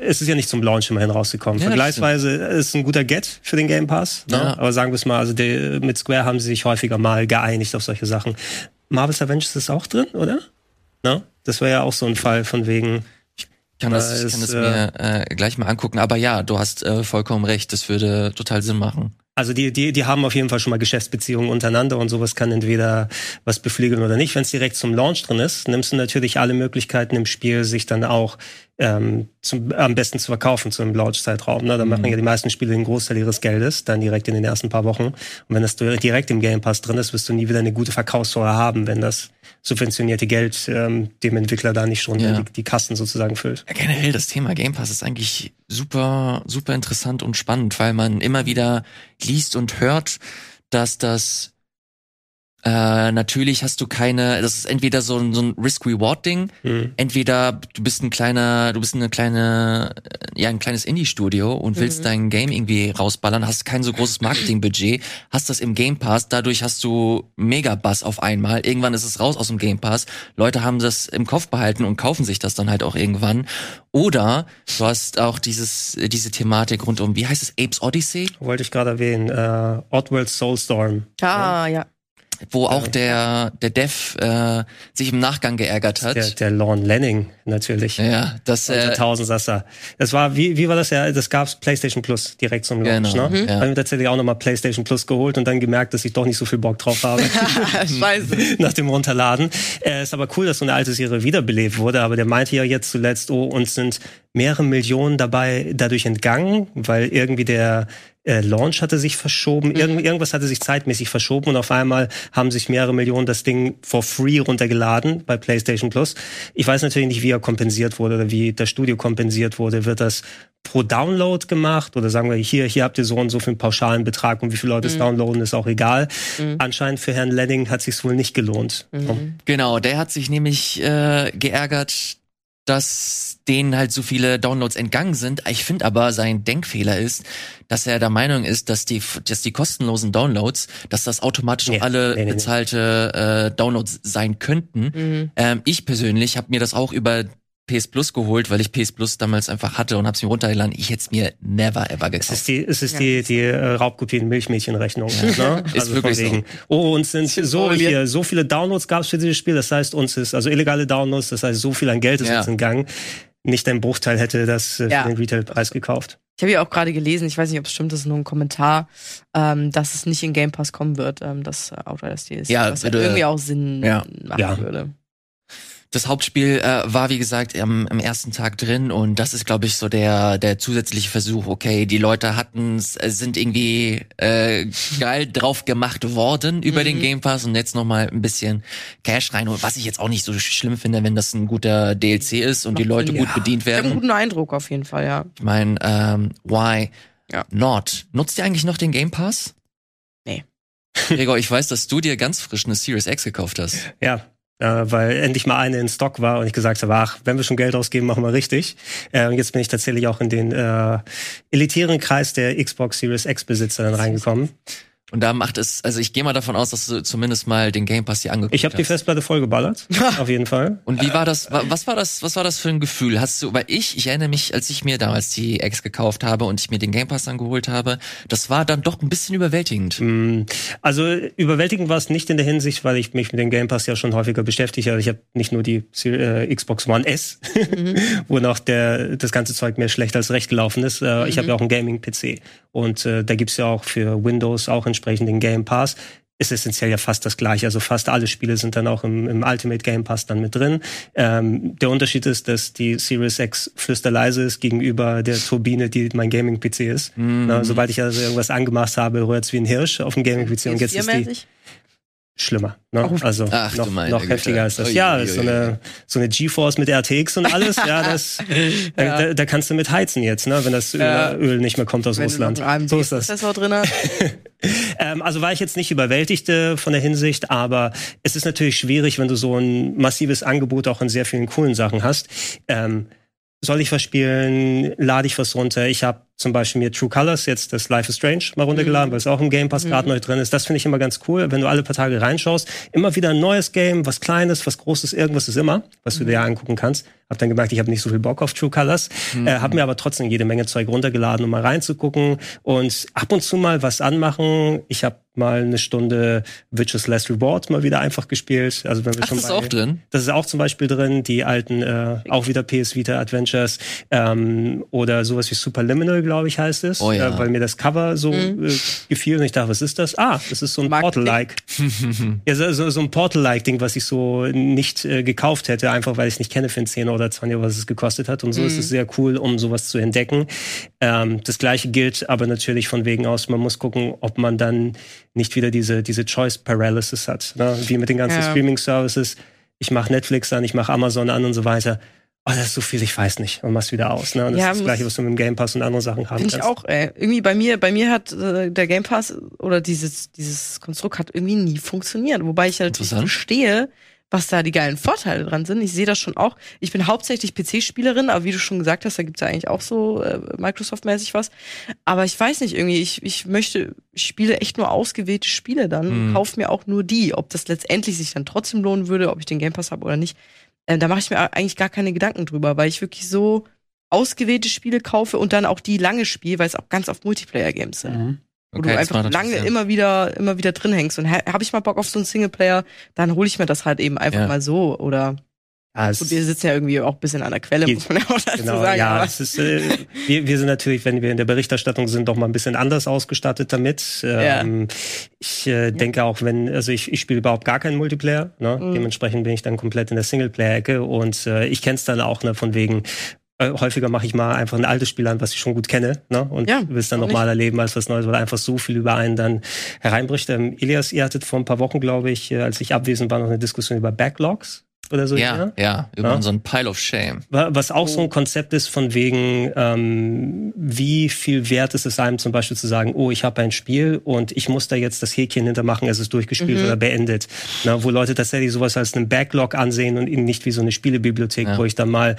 Es ist ja nicht zum Launch immerhin rausgekommen. Ja, Vergleichsweise ist ein guter Get für den Game Pass. Ne? Ja. Aber sagen wir es mal, also die, mit Square haben sie sich häufiger mal geeinigt auf solche Sachen. Marvel's Avengers ist auch drin, oder? Ne? Das wäre ja auch so ein Fall von wegen, Ich kann das, Da ich kann das äh, mir äh, gleich mal angucken. Aber ja, du hast äh, vollkommen recht. Das würde total Sinn machen. Also die, die, die haben auf jeden Fall schon mal Geschäftsbeziehungen untereinander und sowas kann entweder was beflügeln oder nicht. Wenn es direkt zum Launch drin ist, nimmst du natürlich alle Möglichkeiten im Spiel, sich dann auch ähm, zum, am besten zu verkaufen zum Launch-Zeitraum. Ne? Da machen ja die meisten Spiele den Großteil ihres Geldes, dann direkt in den ersten paar Wochen. Und wenn das direkt im Game Pass drin ist, wirst du nie wieder eine gute Verkaufssteuer haben, wenn das subventionierte Geld ähm, dem Entwickler da nicht schon Ja. die, die Kassen sozusagen füllt. Ja, generell das Thema Game Pass ist eigentlich super, super interessant und spannend, weil man immer wieder liest und hört, dass das äh, natürlich hast du keine, das ist entweder so ein, so ein Risk-Reward-Ding, Mhm. entweder du bist ein kleiner, du bist eine kleine, äh, ja, ein kleines Indie-Studio und willst dein Game irgendwie rausballern, hast kein so großes Marketingbudget, hast das im Game Pass, dadurch hast du Mega-Bass auf einmal. Irgendwann ist es raus aus dem Game Pass. Leute haben das im Kopf behalten und kaufen sich das dann halt auch irgendwann. Oder du hast auch dieses, äh, diese Thematik rund um, wie heißt es, Apes Odyssey? Wollte ich gerade erwähnen. Äh, Oddworld Soulstorm. Ah, ja. Wo auch der der Dev äh, sich im Nachgang geärgert hat. Der, der Lorne Lanning natürlich. ja, das Unser äh, Tausendsasser. Das war, wie, wie war das ja? Das gab's PlayStation Plus direkt zum Launch, Genau, ne? mhm. Ja. Habe mir tatsächlich auch nochmal PlayStation Plus geholt und dann gemerkt, dass ich doch nicht so viel Bock drauf habe [laughs] [laughs] Scheiße. nach dem Runterladen. Äh, ist aber cool, dass so eine alte Serie wiederbelebt wurde, aber der meinte ja jetzt zuletzt, oh, uns sind mehrere Millionen dabei dadurch entgangen, weil irgendwie der äh, Launch hatte sich verschoben, Irgend, irgendwas hatte sich zeitmäßig verschoben und auf einmal haben sich mehrere Millionen das Ding for free runtergeladen bei PlayStation Plus. Ich weiß natürlich nicht, wie er kompensiert wurde oder wie das Studio kompensiert wurde. Wird das pro Download gemacht oder sagen wir, hier, hier habt ihr so und so viel pauschalen Betrag und wie viele Leute es downloaden, ist auch egal. Anscheinend für Herrn Lenning hat sich's wohl nicht gelohnt. Genau, der hat sich nämlich äh, geärgert, dass denen halt so viele Downloads entgangen sind. Ich finde aber, sein Denkfehler ist, dass er der Meinung ist, dass die, dass die kostenlosen Downloads, dass das automatisch Nee, auch alle nee, nee, bezahlte äh, Downloads sein könnten. Ähm, ich persönlich habe mir das auch über PS Plus geholt, weil ich PS Plus damals einfach hatte und habe es mir runtergeladen. Ich hätte es mir never ever Es gekauft. ist die, es ist die, die äh, Raubkopien-Milchmädchenrechnung. Ne? [laughs] Ist wirklich von Oh, uns sind so hier, so viele Downloads gab es für dieses Spiel. Das heißt, uns ist, also illegale Downloads, das heißt, so viel an Geld ist Ja. uns entgangen. Nicht ein Bruchteil hätte das äh, Ja. für den Retailpreis gekauft. Ich habe ja auch gerade gelesen, ich weiß nicht, ob es stimmt, das ist nur ein Kommentar, ähm, dass es nicht in Game Pass kommen wird, ähm, das äh, Outriders DLC. Ja, was ja würde- irgendwie auch Sinn ja. machen Ja. würde. Das Hauptspiel äh, war, wie gesagt, am, am ersten Tag drin und das ist, glaube ich, so der, der zusätzliche Versuch. Okay, die Leute hatten sind irgendwie äh, geil drauf gemacht worden über den Game Pass und jetzt nochmal ein bisschen Cash rein. Was ich jetzt auch nicht so schlimm finde, wenn das ein guter DLC ist und die Leute Sinn, gut ja. bedient Ich habe einen werden. guten Eindruck auf jeden Fall, ja. Ich meine, ähm, why Ja. not? Nutzt ihr eigentlich noch den Game Pass? Nee. Gregor, ich weiß, dass du dir ganz frisch eine Series X gekauft hast. Ja. Äh, weil endlich mal eine in Stock war und ich gesagt habe, ach, wenn wir schon Geld ausgeben, machen wir richtig. Äh, und jetzt bin ich tatsächlich auch in den äh, elitären Kreis der Xbox Series X Besitzer dann reingekommen. Und da macht es, also ich gehe mal davon aus, dass du zumindest mal den Game Pass dir angeguckt Ich habe die hast. Festplatte vollgeballert, [laughs] auf jeden Fall. Und wie war das, wa- was war das, was war das für ein Gefühl? Hast du, weil ich, ich erinnere mich, als ich mir damals die X gekauft habe und ich mir den Game Pass dann geholt habe, das war dann doch ein bisschen überwältigend. Mm, Also überwältigend war es nicht in der Hinsicht, weil ich mich mit dem Game Pass ja schon häufiger beschäftige. Also ich habe nicht nur die äh, Xbox One S, [laughs] wo noch der, das ganze Zeug mehr schlecht als recht gelaufen ist. Äh, Ich habe ja auch einen Gaming-PC. Und äh, da gibt's ja auch für Windows auch entsprechend den Game Pass. Ist essentiell ja fast das gleiche. Also fast alle Spiele sind dann auch im, im Ultimate Game Pass dann mit drin. Ähm, der Unterschied ist, dass die Series X flüsterleise ist gegenüber der Turbine, die mein Gaming-PC ist. Na, sobald ich also irgendwas angemacht habe, rührt's wie ein Hirsch auf dem Gaming-PC. Und jetzt ist die PS4-mäßig? schlimmer. Ne? Also Ach, noch, meine noch heftiger ist das. Ui, ja, ui, das so eine, so eine GeForce mit RTX und alles. ja, [laughs] das, Da, da, da kannst du mit heizen jetzt, ne? wenn das Öl, Ja. Öl nicht mehr kommt aus Wenn Russland. noch So ist das. AMD-Prozessor drin hast. [laughs] Ähm, also war ich jetzt nicht überwältigt äh, von der Hinsicht, aber es ist natürlich schwierig, wenn du so ein massives Angebot auch an sehr vielen coolen Sachen hast. Ähm, soll ich was spielen? Lade ich was runter? Ich habe zum Beispiel mir True Colors jetzt das Life is Strange mal runtergeladen, weil es auch im Game Pass gerade neu drin ist. Das finde ich immer ganz cool, wenn du alle paar Tage reinschaust. Immer wieder ein neues Game, was Kleines, was Großes, irgendwas ist immer, was du dir angucken kannst. Hab dann gemerkt, ich habe nicht so viel Bock auf True Colors, äh, habe mir aber trotzdem jede Menge Zeug runtergeladen, um mal reinzugucken und ab und zu mal was anmachen. Ich habe mal eine Stunde Witches Last Reward mal wieder einfach gespielt. Also wenn wir Ach, schon das ist bei- auch drin. das ist auch zum Beispiel drin, die alten, äh, auch wieder PS Vita Adventures ähm, oder sowas wie Superliminal, glaube ich, heißt es, Oh ja. äh, weil mir das Cover so Mhm. äh, gefiel und ich dachte, was ist das? Ah, das ist so ein. Portal-like. [laughs] ja, so, so, ein Portal-like-Ding, was ich so nicht äh, gekauft hätte, einfach weil ich es nicht kenne für einen 10 oder 20 Euro, was es gekostet hat. Und so Mhm. ist es sehr cool, um sowas zu entdecken. Ähm, das gleiche gilt aber natürlich von wegen aus, man muss gucken, ob man dann nicht wieder diese, diese Choice Paralysis hat. Ne? Wie mit den ganzen Ja. Streaming-Services. Ich mache Netflix an, ich mache Amazon an und so weiter. Oh, das ist so viel, ich weiß nicht. Und machst wieder aus. Ne? Und das Ja, ist das Gleiche, was du mit dem Game Pass und anderen Sachen haben Finde ich kannst. auch, ey. Irgendwie bei mir, bei mir hat äh, der Game Pass oder dieses, dieses Konstrukt hat irgendwie nie funktioniert. Wobei ich ja natürlich Interessant. verstehe, was da die geilen Vorteile dran sind. Ich sehe das schon auch. Ich bin hauptsächlich PC-Spielerin, aber wie du schon gesagt hast, da gibt's ja eigentlich auch so äh, Microsoft-mäßig was. Aber ich weiß nicht, irgendwie, ich, ich möchte, ich spiele echt nur ausgewählte Spiele dann und Mhm. kaufe mir auch nur die. Ob das letztendlich sich dann trotzdem lohnen würde, ob ich den Game Pass habe oder nicht, äh, da mache ich mir eigentlich gar keine Gedanken drüber, weil ich wirklich so ausgewählte Spiele kaufe und dann auch die lange spiele, weil es auch ganz oft Multiplayer-Games sind. Mhm. Wo Okay, du das einfach lange immer wieder, immer wieder drin hängst. Und ha- habe ich mal Bock auf so einen Singleplayer, dann hole ich mir das halt eben einfach Ja. mal so. Oder Ja, und wir sitzen ja irgendwie auch ein bisschen an der Quelle, Geht. muss man ja auch dazu Genau, sagen. ja, es ist, äh, wir, wir sind natürlich, wenn wir in der Berichterstattung sind, doch mal ein bisschen anders ausgestattet damit. Ähm, Ich äh, denke auch, wenn, also ich, ich spiele überhaupt gar keinen Multiplayer, ne? Mhm. dementsprechend bin ich dann komplett in der Singleplayer-Ecke und äh, ich kenne es dann auch ne, von wegen, äh, häufiger mache ich mal einfach ein altes Spiel an, was ich schon gut kenne, ne? Und Ja, will es dann nochmal erleben als was Neues, weil einfach so viel über einen dann hereinbricht. Ähm, Elias, ihr hattet vor ein paar Wochen, glaube ich, äh, als ich abwesend war, noch eine Diskussion über Backlogs oder so. Ja, ja, über Ja? so ein Pile of Shame. Wa- Was auch Oh. so ein Konzept ist von wegen, ähm, wie viel wert ist es einem zum Beispiel zu sagen, oh, ich habe ein Spiel und ich muss da jetzt das Häkchen hintermachen, es ist durchgespielt Mhm. oder beendet. Na, wo Leute tatsächlich sowas als einen Backlog ansehen und ihn nicht wie so eine Spielebibliothek, Ja. wo ich dann mal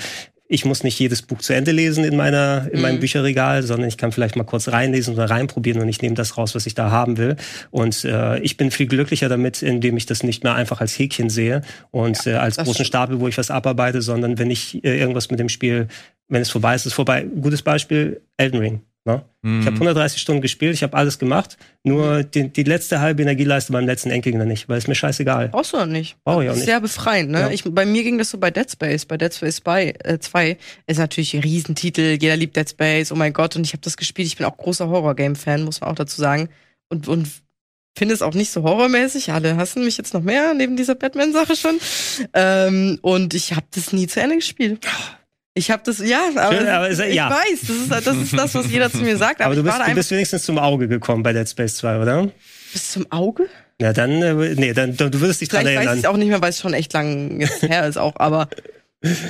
ich muss nicht jedes Buch zu Ende lesen in meiner in meinem Mhm. Bücherregal, sondern ich kann vielleicht mal kurz reinlesen oder reinprobieren und ich nehme das raus, was ich da haben will. Und äh, ich bin viel glücklicher damit, indem ich das nicht mehr einfach als Häkchen sehe und äh, als großen. Stapel, wo ich was abarbeite, sondern wenn ich äh, irgendwas mit dem Spiel, wenn es vorbei ist, ist vorbei. Gutes Beispiel, Elden Ring. Ne? Mhm. Ich habe 130 Stunden gespielt, ich habe alles gemacht, nur die, die letzte halbe Energieleiste beim letzten Endgegner nicht, weil es mir scheißegal. Brauchst du noch nicht. Brauche ich auch nicht. sehr befreiend, ne? Ja. Ich, bei mir ging das so bei Dead Space. Bei Dead Space 2 äh, 2 ist natürlich ein Riesentitel. Jeder liebt Dead Space. Oh mein Gott. Und ich habe das gespielt. Ich bin auch großer Horror-Game-Fan, muss man auch dazu sagen. Und, und finde es auch nicht so horrormäßig. Alle hassen mich jetzt noch mehr, neben dieser Batman-Sache schon. Ähm, und ich habe das nie zu Ende gespielt. Ich habe das, ja, aber, Schön, aber ist- ich ja. weiß, das ist, das ist das, was jeder zu mir sagt. Aber, Aber du bist, du bist wenigstens zum Auge gekommen bei Dead Space 2, oder? bis zum Auge. Ja, dann, äh, nee, dann, du würdest dich dran Vielleicht weiß ich erinnern. es auch nicht mehr, weil es schon echt lang jetzt her ist auch, aber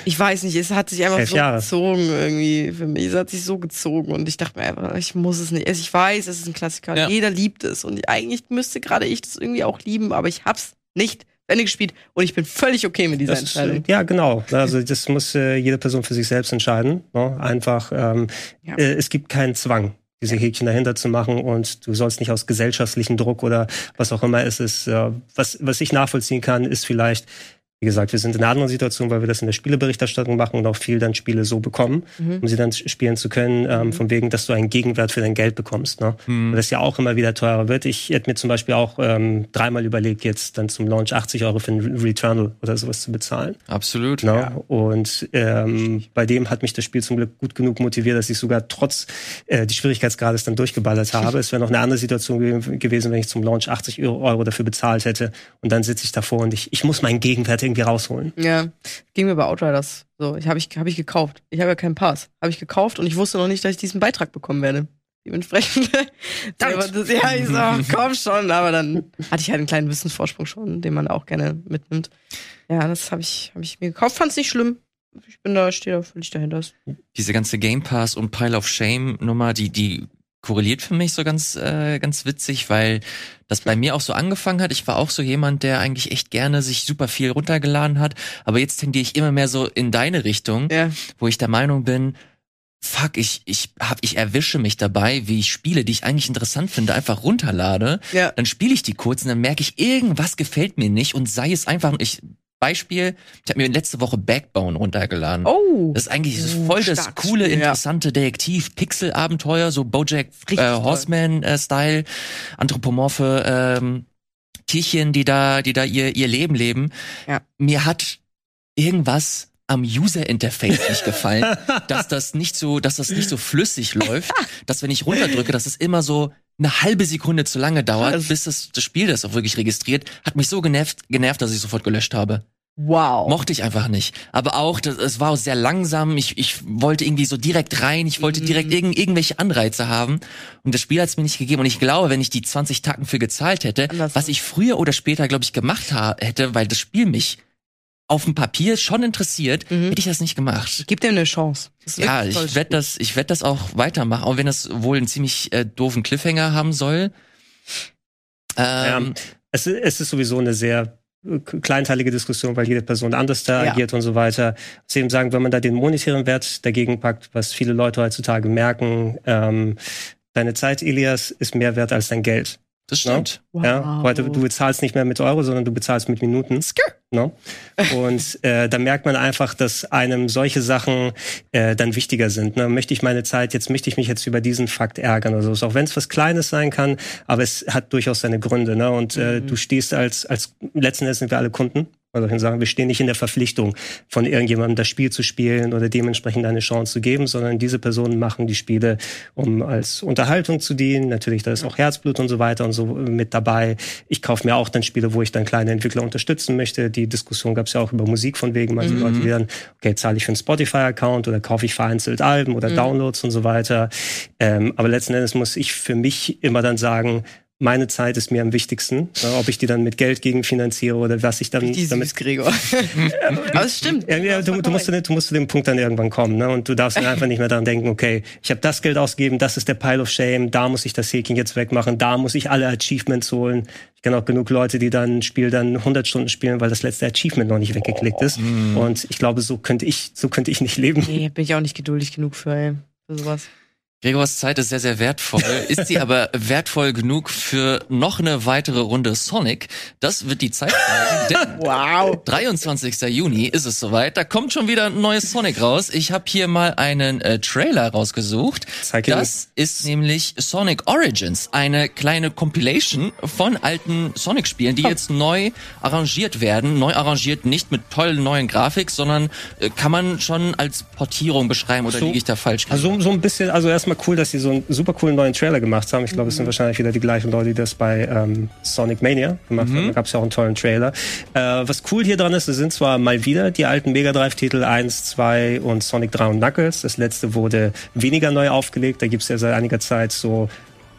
ich weiß nicht, es hat sich einfach Elf so Jahre. gezogen irgendwie für mich. Es hat sich so gezogen und ich dachte mir einfach, ich muss es nicht. Also Ich weiß, es ist ein Klassiker, Ja. jeder liebt es und eigentlich müsste gerade ich das irgendwie auch lieben, aber ich hab's nicht Ende gespielt und ich bin völlig okay mit dieser Das, Entscheidung. ja, genau. Also das muss äh, jede Person für sich selbst entscheiden. Ne? Einfach, ähm, Ja. äh, es gibt keinen Zwang, diese Häkchen dahinter zu machen und du sollst nicht aus gesellschaftlichen Druck oder was auch immer es ist. Äh, was, was ich nachvollziehen kann, ist vielleicht, wie gesagt, wir sind in einer anderen Situation, weil wir das in der Spieleberichterstattung machen und auch viel dann Spiele so bekommen, Mhm. um sie dann spielen zu können, ähm, von wegen, dass du einen Gegenwert für dein Geld bekommst. Ne? Mhm. Weil das ja auch immer wieder teurer wird. Ich hätte mir zum Beispiel auch ähm, dreimal überlegt, jetzt dann zum Launch 80 Euro für ein Returnal oder sowas zu bezahlen. Absolut. Ne? Und ähm, bei dem hat mich das Spiel zum Glück gut genug motiviert, dass ich sogar trotz äh, des Schwierigkeitsgrades dann durchgeballert habe. es wäre noch eine andere Situation ge gewesen, wenn ich zum Launch 80 Euro dafür bezahlt hätte. Und dann sitze ich davor und ich, ich muss meinen Gegenwert irgendwie rausholen. Ja, ging mir bei Outriders so. Ich habe ich, hab ich gekauft. Ich habe ja keinen Pass. Habe ich gekauft und ich wusste noch nicht, dass ich diesen Beitrag bekommen werde. Dementsprechend. [laughs] das, ja, ich so, [laughs] komm schon, aber dann hatte ich halt einen kleinen Wissensvorsprung schon, den man auch gerne mitnimmt. Ja, das habe ich, hab ich mir gekauft. Fand's nicht schlimm. Ich bin da, stehe da völlig dahinter. Diese ganze Game Pass und Pile of Shame Nummer, die, die korreliert für mich so ganz, äh, ganz witzig, weil das bei mir auch so angefangen hat. Ich war auch so jemand, der eigentlich echt gerne sich super viel runtergeladen hat, aber jetzt tendiere ich immer mehr so in deine Richtung, Ja. wo ich der Meinung bin, fuck, ich, ich hab, ich erwische mich dabei, wie ich Spiele, die ich eigentlich interessant finde, einfach runterlade. Ja. Dann spiele ich die kurz und dann merke ich, irgendwas gefällt mir nicht und sei es einfach, ich, Beispiel, ich habe mir letzte Woche Backbone runtergeladen. Oh. Das ist eigentlich Oh, voll das starkes coole, Spiel, ja. interessante Detektiv-Pixel-Abenteuer, so Bojack äh. Horseman-Style, anthropomorphe ähm, Tierchen, die da, die da ihr, ihr Leben leben. Ja. Mir hat irgendwas am User-Interface nicht gefallen, [laughs] dass das nicht so, dass das nicht so flüssig läuft, dass wenn ich runterdrücke, dass es immer so eine halbe Sekunde zu lange dauert, Krass. bis das, das Spiel das auch wirklich registriert, hat mich so genervt, genervt, dass ich sofort gelöscht habe. Wow. Mochte ich einfach nicht. Aber auch, das, es war auch sehr langsam. Ich, ich wollte irgendwie so direkt rein. Ich wollte direkt irgend, irgendwelche Anreize haben. Und das Spiel hat es mir nicht gegeben. Und ich glaube, wenn ich die 20 Tacken für gezahlt hätte, Anders. was ich früher oder später, glaube ich, gemacht hätte, weil das Spiel mich auf dem Papier schon interessiert, Mhm. hätte ich das nicht gemacht. Gib dir eine Chance. Ja, ich werde das, ich werde das auch weitermachen, auch wenn das wohl einen ziemlich äh, doofen Cliffhanger haben soll. Ähm, Es, es ist sowieso eine sehr äh, kleinteilige Diskussion, weil jede Person anders da Ja. agiert und so weiter. Deswegen sagen, wenn man da den monetären Wert dagegen packt, was viele Leute heutzutage merken, ähm, deine Zeit, Elias, ist mehr wert als dein Geld. Das stimmt. Wow. Ja, heute du bezahlst nicht mehr mit Euro, sondern du bezahlst mit Minuten. No? Und äh, da merkt man einfach, dass einem solche Sachen äh, dann wichtiger sind. Ne? Möchte ich meine Zeit jetzt, möchte ich mich jetzt über diesen Fakt ärgern oder so. Auch wenn es was Kleines sein kann, aber es hat durchaus seine Gründe. Ne? Und äh, du stehst als, als letzten Endes sind wir alle Kunden. Ich kann sagen, wir stehen nicht in der Verpflichtung, von irgendjemandem das Spiel zu spielen oder dementsprechend eine Chance zu geben, sondern diese Personen machen die Spiele, um als Unterhaltung zu dienen. Natürlich, da ist auch Herzblut und so weiter und so mit dabei. Ich kaufe mir auch dann Spiele, wo ich dann kleine Entwickler unterstützen möchte. Die Diskussion gab es ja auch über Musik von wegen, manche Leute, die dann, okay, zahle ich für einen Spotify-Account oder kaufe ich vereinzelt Alben oder Downloads und so weiter. Ähm, aber letzten Endes muss ich für mich immer dann sagen, meine Zeit ist mir am wichtigsten. Ja, ob ich die dann mit Geld gegenfinanziere oder was ich dann Die damit süß, Gregor. [laughs] aber es stimmt. ja, ja, du, du, musst zu, dem- du musst zu dem Punkt dann irgendwann kommen, ne? Und du darfst dann einfach nicht mehr daran denken, okay, ich habe das Geld ausgegeben, das ist der Pile of Shame, da muss ich das Häkchen jetzt wegmachen, da muss ich alle Achievements holen. Ich kenne auch genug Leute, die dann ein Spiel dann 100 Stunden spielen, weil das letzte Achievement noch nicht weggeklickt ist. Und ich glaube, so könnte ich, so könnte ich nicht leben. Nee, bin ich auch nicht geduldig genug für, ey, für sowas. Gregors Zeit ist sehr, sehr wertvoll. [laughs] Ist sie aber wertvoll genug für noch eine weitere Runde Sonic? Das wird die Zeit. Denn [laughs] Wow. 23. Juni ist es soweit. Da kommt schon wieder ein neues Sonic raus. Ich habe hier mal einen äh, Trailer rausgesucht. Zeig. Das ist nämlich Sonic Origins, eine kleine Compilation von alten Sonic-Spielen, die jetzt neu arrangiert werden. Neu arrangiert nicht mit tollen neuen Grafik, sondern äh, kann man schon als Portierung beschreiben oder So. liege ich da falsch? Also so ein bisschen, also erstmal cool, dass sie so einen super coolen neuen Trailer gemacht haben. Ich glaube, es sind wahrscheinlich wieder die gleichen Leute, die das bei ähm, Sonic Mania gemacht haben. Da gab es ja auch einen tollen Trailer. Äh, was cool hier dran ist, es sind zwar mal wieder die alten Mega Drive-Titel 1, 2 und Sonic 3 und Knuckles. Das letzte wurde weniger neu aufgelegt. Da gibt es ja seit einiger Zeit so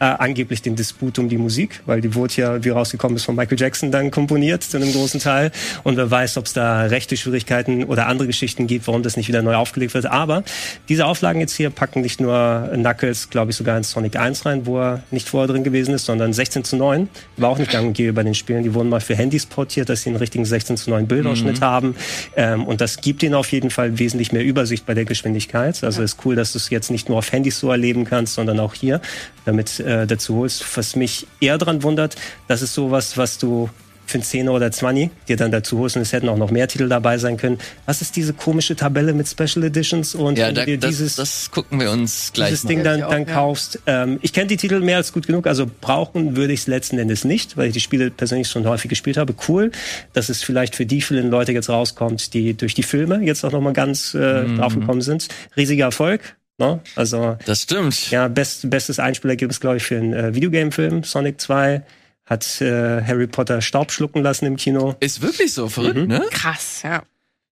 äh, angeblich den Disput um die Musik, weil die wurde ja, wie rausgekommen ist, von Michael Jackson dann komponiert zu einem großen Teil. Und wer weiß, ob es da rechte Schwierigkeiten oder andere Geschichten gibt, warum das nicht wieder neu aufgelegt wird. Aber diese Auflagen jetzt hier packen nicht nur Knuckles, glaube ich, sogar in Sonic 1 rein, wo er nicht vorher drin gewesen ist, sondern 16 zu 9. War auch nicht gang und gäbe bei den Spielen. Die wurden mal für Handys portiert, dass sie einen richtigen 16 zu 9 Bildausschnitt haben. Ähm, und das gibt ihnen auf jeden Fall wesentlich mehr Übersicht bei der Geschwindigkeit. Also ist cool, dass du es jetzt nicht nur auf Handys so erleben kannst, sondern auch hier damit äh, dazu holst. Was mich eher dran wundert, das ist sowas, was du für einen 10 oder 20 dir dann dazu holst und es hätten auch noch mehr Titel dabei sein können. Was ist diese komische Tabelle mit Special Editions und Ja, wenn da, du dir das, dieses, das gucken wir uns gleich dieses mal. Ding dann, dann ja. kaufst. Ähm, ich kenne die Titel mehr als gut genug, also brauchen würde ich es letzten Endes nicht, weil ich die Spiele persönlich schon häufig gespielt habe. Cool, dass es vielleicht für die vielen Leute jetzt rauskommt, die durch die Filme jetzt auch nochmal ganz äh, Mhm. draufgekommen sind. Riesiger Erfolg. Ne? Also Das stimmt. ja, best, bestes Einspielergebnis, glaube ich, für einen äh, Videogame-Film. Sonic 2 hat äh, Harry Potter Staub schlucken lassen im Kino. Ist wirklich so verrückt, Mhm. ne? Krass, ja.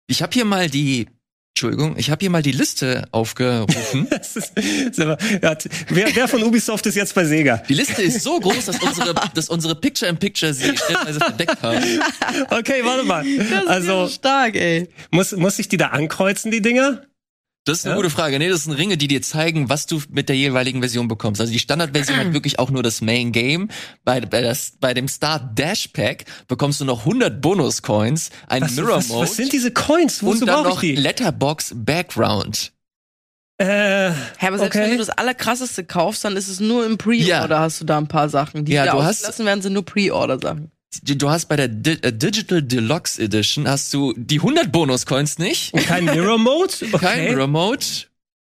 Ich habe hier mal die Entschuldigung, ich habe hier mal die Liste aufgerufen. [laughs] Das ist, mal, ja, wer, wer von Ubisoft ist jetzt bei Sega? Die Liste ist so groß, dass unsere, [laughs] dass unsere Picture-in-Picture sie stellenweise verdeckt haben. Okay, warte mal. Das Also, ist stark, ey. muss, muss ich die da ankreuzen, die Dinger? Das ist eine Ja? gute Frage. Nee, das sind Ringe, die dir zeigen, was du mit der jeweiligen Version bekommst. Also die Standardversion hat [clears throat] wirklich auch nur das Main Game. Bei, bei, das, bei dem Start Dash Pack bekommst du noch 100 Bonus-Coins, ein Was, Mirror was, Mode was sind diese Coins? Wozu und dann noch die? Letterbox Background. Äh, Hä, aber selbst Okay. wenn du das allerkrasseste kaufst, dann ist es nur im Pre-Order, Ja. hast du da ein paar Sachen. Die Ja, ja, du hast- ausgelassen werden, sind nur Pre-Order-Sachen. Du hast bei der Di äh, Digital Deluxe Edition hast du die 100 Bonus-Coins nicht, kein Mirror [laughs] Mode? Okay. kein Mirror Mode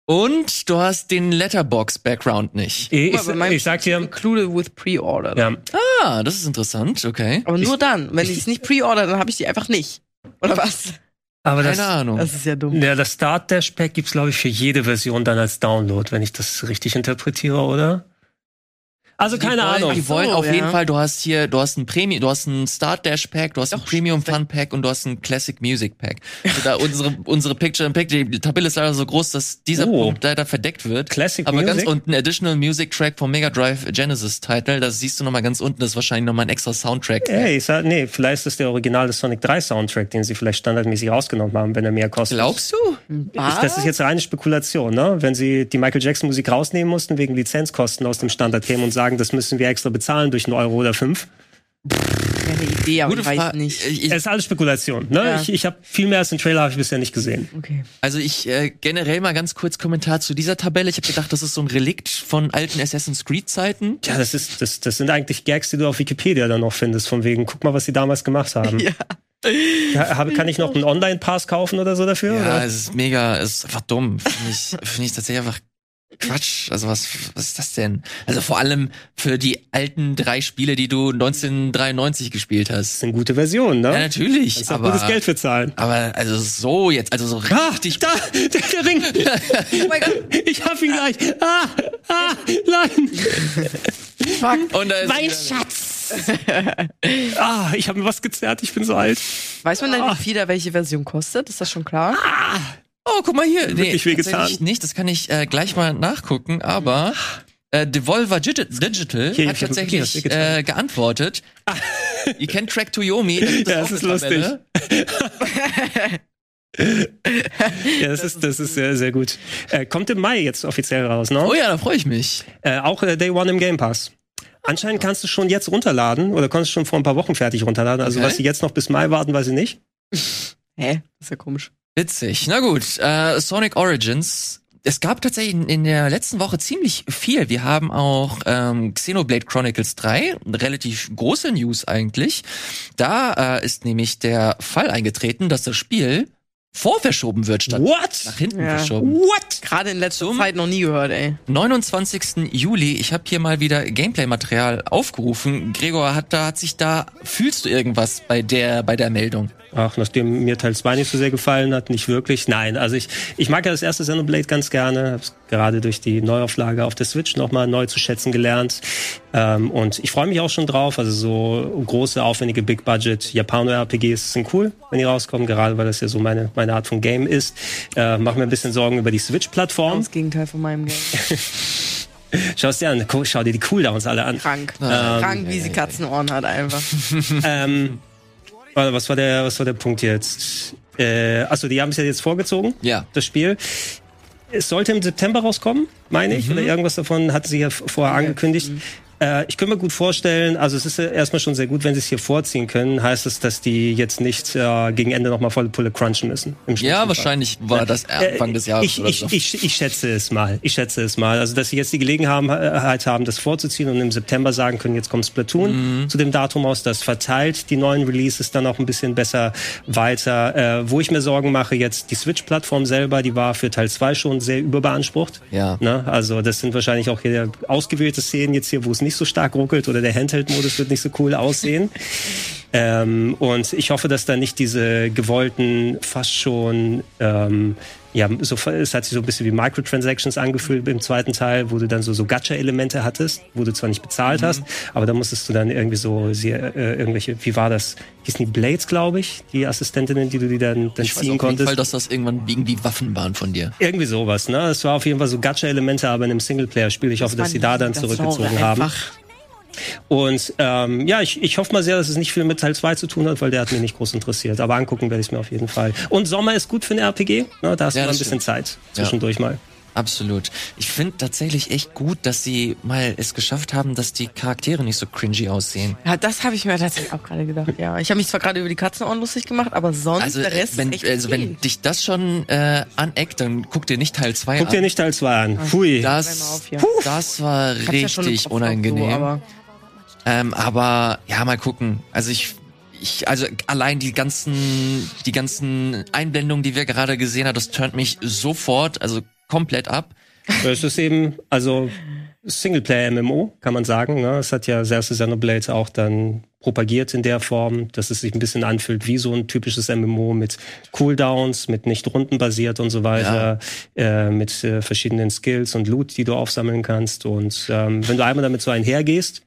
und du hast den Letterbox Background nicht. Ich, bei meinem ich, ich sag dir, Included with Pre-Order. ja, Ah, das ist interessant, okay. Aber nur dann. Wenn ich es nicht Pre-Order, dann habe ich die einfach nicht. Oder was? aber das, Keine Ahnung. Das ist ja dumm. ja, das Start Dash Pack gibt's glaube ich für jede Version dann als Download, wenn ich das richtig interpretiere, oder? Also keine die wollen, Ahnung. Die wollen so, auf ja. jeden Fall, du hast hier, du hast ein Premium, du hast ein Start Dash Pack, du hast ein Doch, Premium stimmt. Fun Pack und du hast ein Classic Music Pack. Also da unsere, [laughs] unsere Picture in Picture, die Tabelle ist leider so groß, dass dieser Oh. Punkt leider verdeckt wird. Classic Aber ganz Music? unten, Additional Music Track vom Mega Drive Genesis Title, das siehst du nochmal ganz unten, das ist wahrscheinlich nochmal ein extra Soundtrack. Ey, ich sag, nee, vielleicht ist das der originale Sonic 3 Soundtrack, den sie vielleicht standardmäßig rausgenommen haben, wenn er mehr kostet. Glaubst du? Ich, das ist jetzt reine Spekulation, ne? Wenn sie die Michael Jackson Musik rausnehmen mussten wegen Lizenzkosten aus dem Standard-Game und sagen, das müssen wir extra bezahlen durch einen Euro oder fünf. Keine Idee, aber Gute ich weiß Frage. nicht. Ich, Es ist alles Spekulation, ne? Ja. Ich, ich habe viel mehr als den Trailer habe ich bisher nicht gesehen. Okay. Also ich äh, generell mal ganz kurz Kommentar zu dieser Tabelle. Ich habe gedacht, das ist so ein Relikt von alten Assassin's Creed Zeiten. Ja, das ist, das, das sind eigentlich Gags, die du auf Wikipedia dann noch findest, von wegen, guck mal, was sie damals gemacht haben. [laughs] Ja. Ja, hab, kann ich noch einen Online-Pass kaufen oder so dafür? Ja, oder? es ist mega, es ist einfach dumm. Finde ich, finde ich tatsächlich einfach Quatsch. Also was, was ist das denn? Also vor allem für die alten drei Spiele, die du 1993 gespielt Das hast. sind gute Versionen, ne? Ja, natürlich. Kannst aber, gutes Geld für zahlen. aber also so jetzt, also so Ah, richtig. da, der, der Ring. [laughs] Oh mein Gott. Ich hab ihn gleich. Ah, ah, nein. Und da ist Mein Schatz. ah, ich habe mir was gezerrt, ich bin so alt. Weiß man denn, Ah. wie viel da welche Version kostet? Ist das schon klar? Oh, guck mal hier. Wirklich wehgetan. tatsächlich nicht. Das kann ich äh, gleich mal nachgucken. Aber äh, Devolver Digi- Digital Hier, hat tatsächlich wehgetan. äh, geantwortet. [laughs] Ihr kennt Track to Yomi. da [laughs] Ja, das ist lustig. [laughs] Ja, das ist, das ist sehr, sehr gut. Äh, kommt im Mai jetzt offiziell raus, ne? Oh ja, da freue ich mich. Äh, auch äh, Day One im Game Pass. Anscheinend kannst du schon jetzt runterladen oder konntest schon vor ein paar Wochen fertig runterladen. Also Okay. was sie jetzt noch bis Mai warten, weiß ich nicht. Hä? Das ist ja komisch. Witzig. Na gut, äh, Sonic Origins. Es gab tatsächlich in- der letzten Woche ziemlich viel. Wir haben auch ähm, Xenoblade Chronicles 3, eine relativ große News eigentlich. Da äh, ist nämlich der Fall eingetreten, dass das Spiel vorverschoben wird statt What? nach hinten Ja. verschoben. What? Gerade in letzter Zum- Zeit noch nie gehört, ey. 29. Juli, ich habe hier mal wieder Gameplay-Material aufgerufen. Gregor, hat da hat sich da fühlst du irgendwas bei der bei der Meldung? Ach, nachdem mir Teil 2 nicht so sehr gefallen hat, nicht wirklich. Nein, also ich, ich mag ja das erste Xenoblade ganz gerne. Hab's gerade durch die Neuauflage auf der Switch nochmal neu zu schätzen gelernt. Ähm, und ich freue mich auch schon drauf. Also so große, aufwendige Big-Budget Japano-RPGs sind cool, wenn die rauskommen, gerade weil das ja so meine, meine Art von Game ist. Äh, mach mir ein bisschen Sorgen über die Switch-Plattform. Das Gegenteil von meinem Game. [laughs] Schau es dir an, schau dir die Cooldowns alle an. Krank. Ähm, Krank, wie sie Katzenohren hat einfach. [laughs] ähm, was war der, was war der Punkt jetzt? Äh, achso, die haben es ja jetzt vorgezogen. Ja. das Spiel. Es sollte im September rauskommen, meine ich, oder irgendwas davon hatten sie ja vorher angekündigt. Äh, ich könnte mir gut vorstellen, also es ist ja erstmal schon sehr gut, wenn sie es hier vorziehen können, heißt es, dass die jetzt nicht äh, gegen Ende nochmal volle Pulle crunchen müssen. Ja, wahrscheinlich war das Anfang des Jahres Ich, oder ich, so. ich, ich schätze es mal. Ich schätze es mal. Also, dass sie jetzt die Gelegenheit haben, das vorzuziehen und im September sagen können, jetzt kommt Splatoon Mhm. zu dem Datum aus. Das verteilt die neuen Releases dann auch ein bisschen besser weiter. Äh, wo ich mir Sorgen mache, jetzt die Switch-Plattform selber, die war für Teil 2 schon sehr überbeansprucht. Ja. Ne? Also, das sind wahrscheinlich auch hier ausgewählte Szenen jetzt hier, wo es nicht so stark ruckelt oder der Handheld-Modus wird nicht so cool aussehen. [laughs] Ähm, und ich hoffe, dass da nicht diese gewollten, fast schon ähm, ja, so, es hat sich so ein bisschen wie Microtransactions angefühlt im zweiten Teil, wo du dann so, so Gacha-Elemente hattest, wo du zwar nicht bezahlt hast, aber da musstest du dann irgendwie so sehr, äh, irgendwelche, wie war das? Hießen die Blades, glaube ich, die Assistentinnen, die du die dann, dann Ich weiß ziehen auf jeden konntest. Fall, dass das irgendwann irgendwie Waffen waren von dir. Irgendwie sowas, ne? Es war auf jeden Fall so Gacha-Elemente, aber in einem Singleplayer-Spiel. Ich hoffe, dass sie da dann Das zurückgezogen haben. einfach. Und ähm, ja, ich, ich hoffe mal sehr, dass es nicht viel mit Teil 2 zu tun hat, weil der hat mich nicht groß interessiert. Aber angucken werde ich mir auf jeden Fall. Und Sommer ist gut für ein RPG. Ne? Da hast Ja, du mal ein bisschen stimmt. Zeit zwischendurch mal. Absolut. Ich finde tatsächlich echt gut, dass sie mal es geschafft haben, dass die Charaktere nicht so cringy aussehen. Ja, das habe ich mir tatsächlich auch gerade gedacht. Ja, ich habe mich zwar gerade über die Katzenohren lustig gemacht, aber sonst Also, der Rest wenn, ist echt also okay. wenn dich das schon äh, aneckt, dann guck dir nicht Teil 2 Guck an. dir nicht Teil 2 an. Hui. das, auf, ja. das war ja richtig noch unangenehm. So, aber Ähm, aber ja, mal gucken. Also ich, ich, also allein die ganzen, die ganzen Einblendungen, die wir gerade gesehen haben, das turnt mich sofort, also komplett ab. Es ist eben, also Singleplayer-MMO, kann man sagen. Ne? Es hat ja Cersei Xenoblade auch dann propagiert in der Form, dass es sich ein bisschen anfühlt wie so ein typisches MMO mit Cooldowns, mit nicht rundenbasiert und so weiter, äh, mit äh, verschiedenen Skills und Loot, die du aufsammeln kannst. Und ähm, wenn du einmal damit so einhergehst,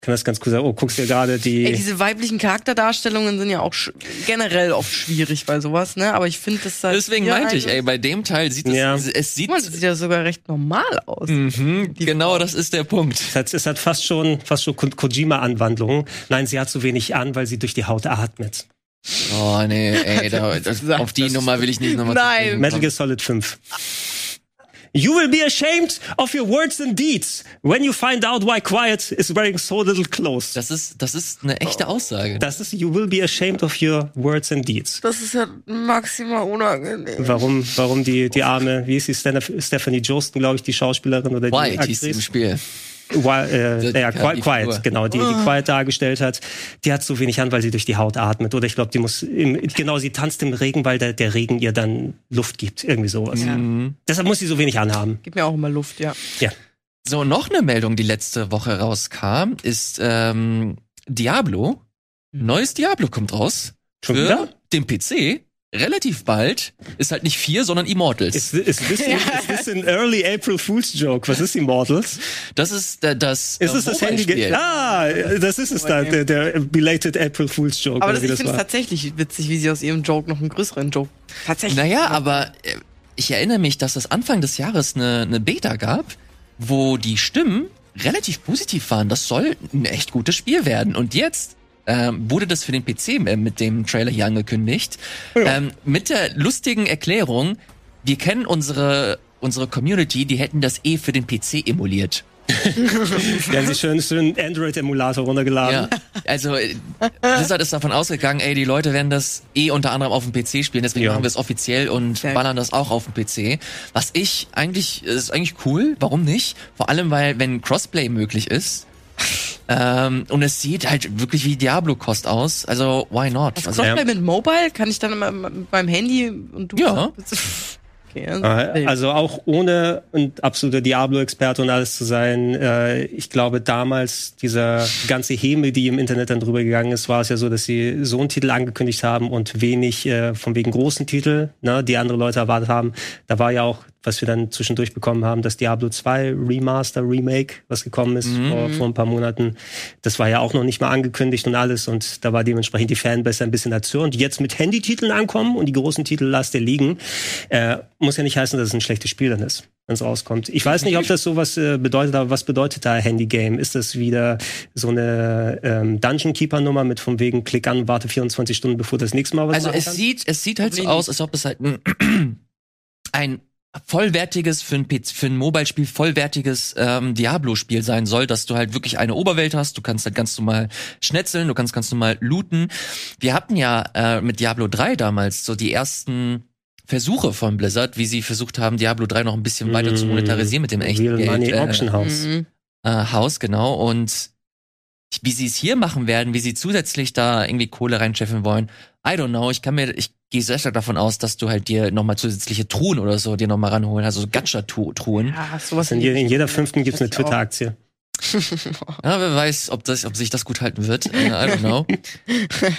kann das ganz cool sein. Oh, guckst dir gerade die. ey, diese weiblichen Charakterdarstellungen sind ja auch sch- generell oft schwierig bei sowas, ne? Aber ich finde das halt Deswegen meinte ich, ey, bei dem Teil sieht es, Ja. es sieht, Guck mal, das sieht ja sogar recht normal aus. mhm, genau, Frau. das ist der Punkt. Es hat, es hat fast schon, fast schon Ko- Kojima-Anwandlungen. Nein, sie hat zu wenig an, weil sie durch die Haut atmet. Oh nee, ey, [laughs] da, das, auf die das. Nummer will ich nicht nochmal Nein. Metal Gear Solid 5. You will be ashamed of your words and deeds when you find out why Quiet is wearing so little clothes. Das ist, das ist eine echte Aussage. Das ist You will be ashamed of your words and deeds. Das ist ja maximal unangenehm. Warum, warum die, die arme, wie ist sie, Steph- Stephanie Josten, glaube ich, die Schauspielerin oder die White hieß sie im? Spiel. Äh, ja, Quiet, Figur. genau, die, die Quiet dargestellt hat, die hat so wenig an, weil sie durch die Haut atmet. Oder ich glaube, die muss, im, genau, sie tanzt im Regen, weil der, der Regen ihr dann Luft gibt. Irgendwie sowas. Ja. Deshalb muss sie so wenig anhaben. Gib mir auch immer Luft, ja. Ja. So, noch eine Meldung, die letzte Woche rauskam, ist ähm, Diablo. Neues Diablo kommt raus. Schon für wieder? den PC. Relativ bald. Ist halt nicht vier, sondern Immortals. Ist, ist, [laughs] ist this an early April Fool's Joke? Was ist Immortals? das ist äh, das. Ist es das Handy? Ah, das ist es da, der, der belated April Fool's Joke. Aber das, ich finde es tatsächlich witzig, wie sie aus ihrem Joke noch einen größeren Joke. Tatsächlich. Naja, aber äh, ich erinnere mich, dass es Anfang des Jahres eine, eine Beta gab, wo die Stimmen relativ positiv waren. Das soll ein echt gutes Spiel werden. Und jetzt ähm, wurde das für den PC äh, mit dem Trailer hier angekündigt. Ähm, mit der lustigen Erklärung, wir kennen unsere, unsere Community, die hätten das eh für den PC emuliert. [laughs] Die haben sich schön, schön Android-Emulator runtergeladen. Ja, also äh, Blizzard ist davon ausgegangen, ey, die Leute werden das eh unter anderem auf dem PC spielen, deswegen Ja. machen wir es offiziell und Sehr ballern das auch auf dem PC. Was ich eigentlich, ist eigentlich cool, warum nicht? Vor allem, weil, wenn Crossplay möglich ist, ähm, und es sieht halt wirklich wie Diablo-Kost aus, also why not? Das Also, Crossplay mit Mobile kann ich dann immer mit meinem Handy und du. Ja. Okay, also, Also auch ohne ein absoluter Diablo-Experte und alles zu sein, äh, ich glaube damals dieser ganze Häme, die im Internet dann drüber gegangen ist, war es ja so, dass sie so einen Titel angekündigt haben und wenig äh, von wegen großen Titel, ne, die andere Leute erwartet haben. Da war ja auch, was wir dann zwischendurch bekommen haben, das Diablo 2 Remaster, Remake, was gekommen ist vor, vor ein paar Monaten. Das war ja auch noch nicht mal angekündigt und alles und da war dementsprechend die Fanbase ein bisschen erzürnt. Jetzt mit Handytiteln ankommen und die großen Titel lasst ihr liegen, äh, muss ja nicht heißen, dass es ein schlechtes Spiel dann ist, wenn es rauskommt. Ich weiß nicht, ob das sowas äh, bedeutet, aber was bedeutet da Handy-Game? Ist das wieder so eine ähm, Dungeon Keeper-Nummer mit von wegen Klick an, warte 24 Stunden, bevor das nächste Mal was also es kannst? sieht, es sieht halt so aus, als ob es halt ein, [clears throat] ein vollwertiges für ein, PC, für ein Mobile-Spiel vollwertiges ähm, Diablo-Spiel sein soll, dass du halt wirklich eine Oberwelt hast, du kannst halt ganz normal schnetzeln, du kannst ganz normal looten. Wir hatten ja äh, mit Diablo 3 damals so die ersten Versuche von Blizzard, wie sie versucht haben, Diablo 3 noch ein bisschen weiter zu Mm, monetarisieren mit dem echten Real Geld. Money äh, Auction House. Mhm. äh, Haus, genau. Und wie sie es hier machen werden, wie sie zusätzlich da irgendwie Kohle reinscheffeln wollen, I don't know. Ich kann mir, ich gehe sehr stark davon aus, dass du halt dir nochmal zusätzliche Truhen oder so dir nochmal ranholen, also so Gacha-Truhen. Ja, sowas In, je, in jeder fünften gibt's eine. Twitter-Aktie. [laughs] Ja, wer weiß, ob, das, ob sich das gut halten wird. [laughs] Äh, I don't know.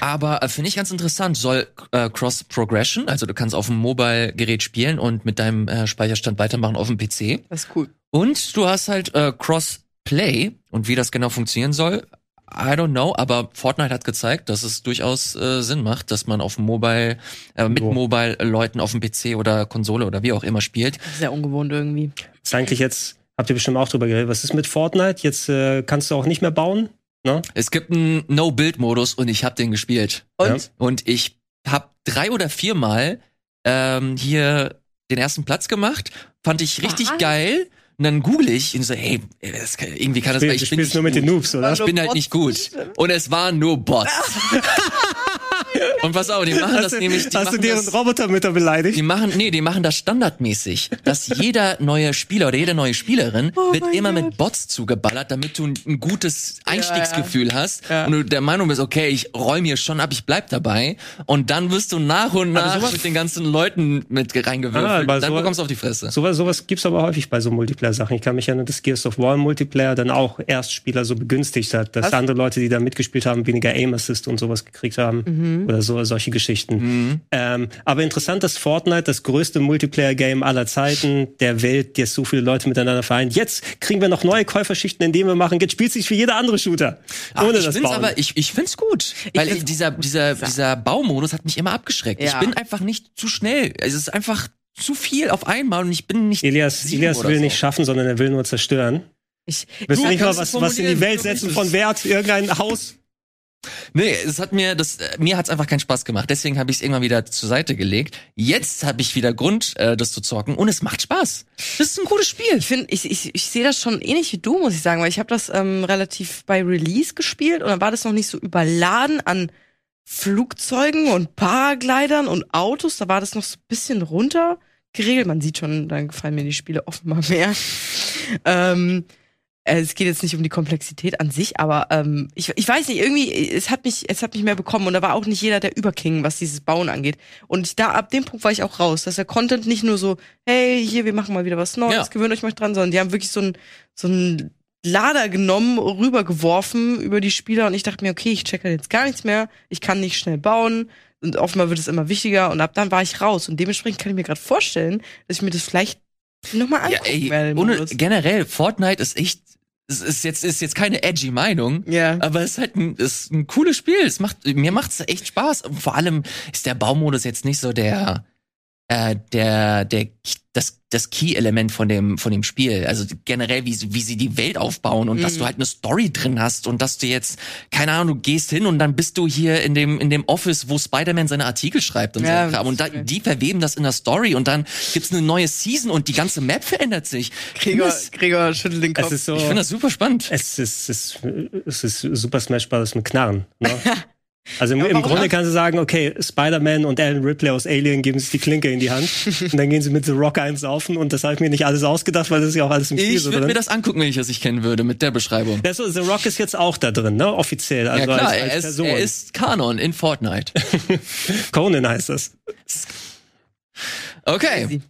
Aber äh, finde ich ganz interessant. Soll äh, Cross Progression, also du kannst auf dem Mobile-Gerät spielen und mit deinem äh, Speicherstand weitermachen auf dem PC. Das ist cool. Und du hast halt äh, Cross Play und wie das genau funktionieren soll. I don't know, aber Fortnite hat gezeigt, dass es durchaus äh, Sinn macht, dass man auf dem Mobile, äh, mit Jo. Mobile-Leuten auf dem PC oder Konsole oder wie auch immer spielt. Sehr ungewohnt irgendwie. Ist eigentlich jetzt, habt ihr bestimmt auch drüber geredet, was ist mit Fortnite? Jetzt äh, kannst du auch nicht mehr bauen? Ne? Es gibt einen No-Build-Modus und ich habe den gespielt. Und? Ja. Und ich habe drei oder viermal ähm, hier den ersten Platz gemacht. Fand ich richtig Was? geil. Und dann google ich und so, hey, das kann, irgendwie kann das Spiel, ich du bin nur mit den. Noobs, oder? Ich bin halt nicht gut. Und es waren nur Bots. [laughs] [laughs] und pass auf, die machen das Hast, du, nämlich, die hast du deren das, Robotermütter beleidigt? die machen, nee, die machen das standardmäßig, dass [laughs] jeder neue Spieler oder jede neue Spielerin Oh wird immer Gott. mit Bots zugeballert, damit du ein, gutes Einstiegsgefühl hast Ja. und du der Meinung bist, okay, ich räume hier schon ab, ich bleib dabei und dann wirst du nach und nach mit den ganzen Leuten mit reingewürfelt. Ah, dann sowas- bekommst du auf die Fresse. Sowas, sowas gibt's aber häufig bei so Multiplayer-Sachen. Ich kann mich erinnern, dass Gears of War Multiplayer dann auch Erstspieler so begünstigt hat, dass Was? andere Leute, die da mitgespielt haben, weniger Aim-Assist und sowas gekriegt haben Mhm. Oder so solche Geschichten. Ähm, aber interessant, dass Fortnite, das größte Multiplayer-Game aller Zeiten der Welt, jetzt so viele Leute miteinander vereint. Jetzt kriegen wir noch neue Käuferschichten, indem wir machen, jetzt spielt sich wie jeder andere Shooter. Ach, Ohne ich das find's Bauen. aber ich, ich find's gut, weil find's dieser dieser dieser Baumodus hat mich immer abgeschreckt. Ich Ja. bin einfach nicht zu schnell. Es ist einfach zu viel auf einmal und ich bin nicht Elias, Elias will so. nicht schaffen, sondern er will nur zerstören. Ich, Willst du nicht mal was, was in die Welt setzen von Wert, irgendein Haus? Nee, es hat mir das äh, mir hat's einfach keinen Spaß gemacht. Deswegen habe ich es irgendwann wieder zur Seite gelegt. Jetzt habe ich wieder Grund, äh, das zu zocken und es macht Spaß. Das ist ein gutes Spiel. Ich finde, ich, ich, ich sehe das schon ähnlich wie du, muss ich sagen, weil ich habe das ähm, relativ bei Release gespielt und dann war das noch nicht so überladen an Flugzeugen und Paraglidern und Autos. Da war das noch so ein bisschen runter geregelt. Man sieht schon, dann gefallen mir die Spiele offenbar mehr. ähm, äh, es geht jetzt nicht um die Komplexität an sich, aber ähm, ich, ich weiß nicht, irgendwie, es hat mich, es hat mich mehr bekommen und da war auch nicht jeder der Überking, was dieses Bauen angeht. Und da ab dem Punkt war ich auch raus, dass der Content nicht nur so, hey, hier, wir machen mal wieder was Neues, Ja. gewöhnt euch mal dran, sondern die haben wirklich so ein, so ein Lader genommen, rübergeworfen über die Spieler und ich dachte mir, okay, ich checke jetzt gar nichts mehr, ich kann nicht schnell bauen und offenbar wird es immer wichtiger und ab dann war ich raus und dementsprechend kann ich mir gerade vorstellen, dass ich mir das vielleicht nochmal Ja, angucken ey, werde. im ohne, generell Fortnite ist echt es ist jetzt ist jetzt keine edgy Meinung. Ja. Aber es ist halt ein, ist ein cooles Spiel. Es macht, mir macht's echt Spaß. Und vor allem ist der Baumodus jetzt nicht so der, äh, der, der, das, das Key-Element von dem, von dem Spiel. Also generell, wie, sie- wie sie die Welt aufbauen und dass Mhm. du halt eine Story drin hast und dass du jetzt, keine Ahnung, du gehst hin und dann bist du hier in dem, in dem Office, wo Spider-Man seine Artikel schreibt und Ja, so. Kram. Und da, die verweben das in der Story und dann gibt's eine neue Season und die ganze Map verändert sich. Gregor, Das- Gregor schüttelt den Kopf. Es ist so. Ich finde das super spannend. Es ist, es ist, es ist Super Smash Bros. mit Knarren. Ne? [laughs] Also im, Ja, im Grunde kannst du sagen, okay, Spider-Man und Alan Ripley aus Alien geben sich die Klinke in die Hand und dann gehen sie mit The Rock eins saufen und das habe ich mir nicht alles ausgedacht, weil das ist ja auch alles im Spiel Ich so würde mir das angucken, wenn ich das nicht kennen würde, mit der Beschreibung. Ja, so, The Rock ist jetzt auch da drin, ne? Offiziell. Also ja klar, als, als er, ist, Person. er ist Kanon in Fortnite. [laughs] Conan heißt das. Okay.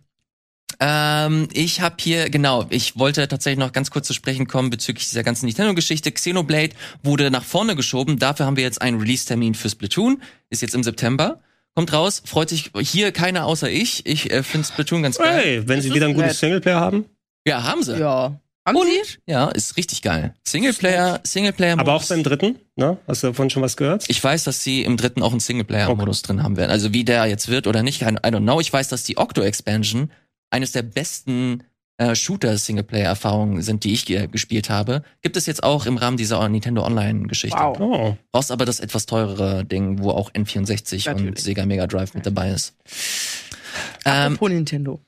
Ähm, ich habe hier, genau, ich wollte tatsächlich noch ganz kurz zu sprechen kommen bezüglich dieser ganzen Nintendo-Geschichte. Xenoblade wurde nach vorne geschoben. Dafür haben wir jetzt einen Release-Termin für Splatoon. Ist jetzt im September. Kommt raus, freut sich hier keiner außer ich. Ich äh, finde Splatoon ganz geil. Hey, wenn sie wieder ein gutes Singleplayer haben. Ja, haben sie. Ja. Und, ja, ist richtig geil. Singleplayer, Singleplayer. Aber auch beim dritten, ne? Hast du davon schon was gehört? Ich weiß, dass sie im dritten auch einen Singleplayer-Modus drin haben werden. Also wie der jetzt wird oder nicht, I don't know. Ich weiß, dass die Octo-Expansion eines der besten äh, Shooter-Singleplayer-Erfahrungen sind, die ich ge gespielt habe. Gibt es jetzt auch im Rahmen dieser Nintendo Online-Geschichte. Wow. Oh. Brauchst aber das etwas teurere Ding, wo auch N64 und Natürlich. Sega Mega Drive mit dabei ist. Ähm, Apropos Nintendo.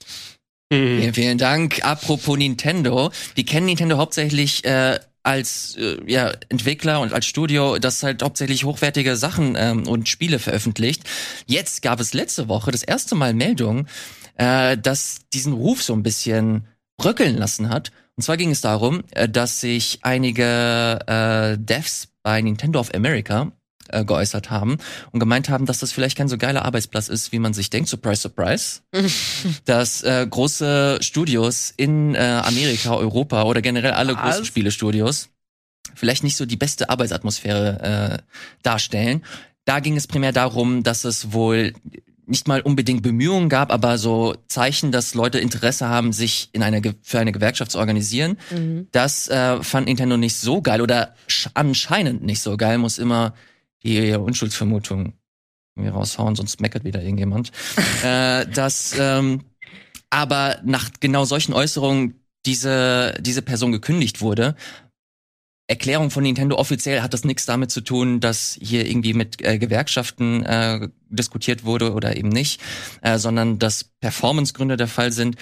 Mhm. Vielen, vielen Dank. Apropos Nintendo. Die kennen Nintendo hauptsächlich äh, als äh, ja, Entwickler und als Studio, das halt hauptsächlich hochwertige Sachen ähm, und Spiele veröffentlicht. Jetzt gab es letzte Woche das erste Mal Meldung, äh, dass diesen Ruf so ein bisschen bröckeln lassen hat. Und zwar ging es darum, äh, dass sich einige äh, Devs bei Nintendo of America äh, geäußert haben und gemeint haben, dass das vielleicht kein so geiler Arbeitsplatz ist, wie man sich denkt. Surprise, surprise. [laughs] dass äh, große Studios in äh, Amerika, Europa oder generell alle Was? großen Spielestudios vielleicht nicht so die beste Arbeitsatmosphäre äh, darstellen. Da ging es primär darum, dass es wohl nicht mal unbedingt Bemühungen gab, aber so Zeichen, dass Leute Interesse haben, sich in eine Ge- für eine Gewerkschaft zu organisieren. Das äh, fand Nintendo nicht so geil oder sch- anscheinend nicht so geil. Muss immer die Unschuldsvermutung irgendwie raushauen, sonst meckert wieder irgendjemand. [laughs] äh, dass ähm, aber nach genau solchen Äußerungen diese diese Person gekündigt wurde. Erklärung von Nintendo offiziell hat das nichts damit zu tun, dass hier irgendwie mit äh, Gewerkschaften äh, diskutiert wurde oder eben nicht, äh, sondern dass Performancegründe der Fall sind.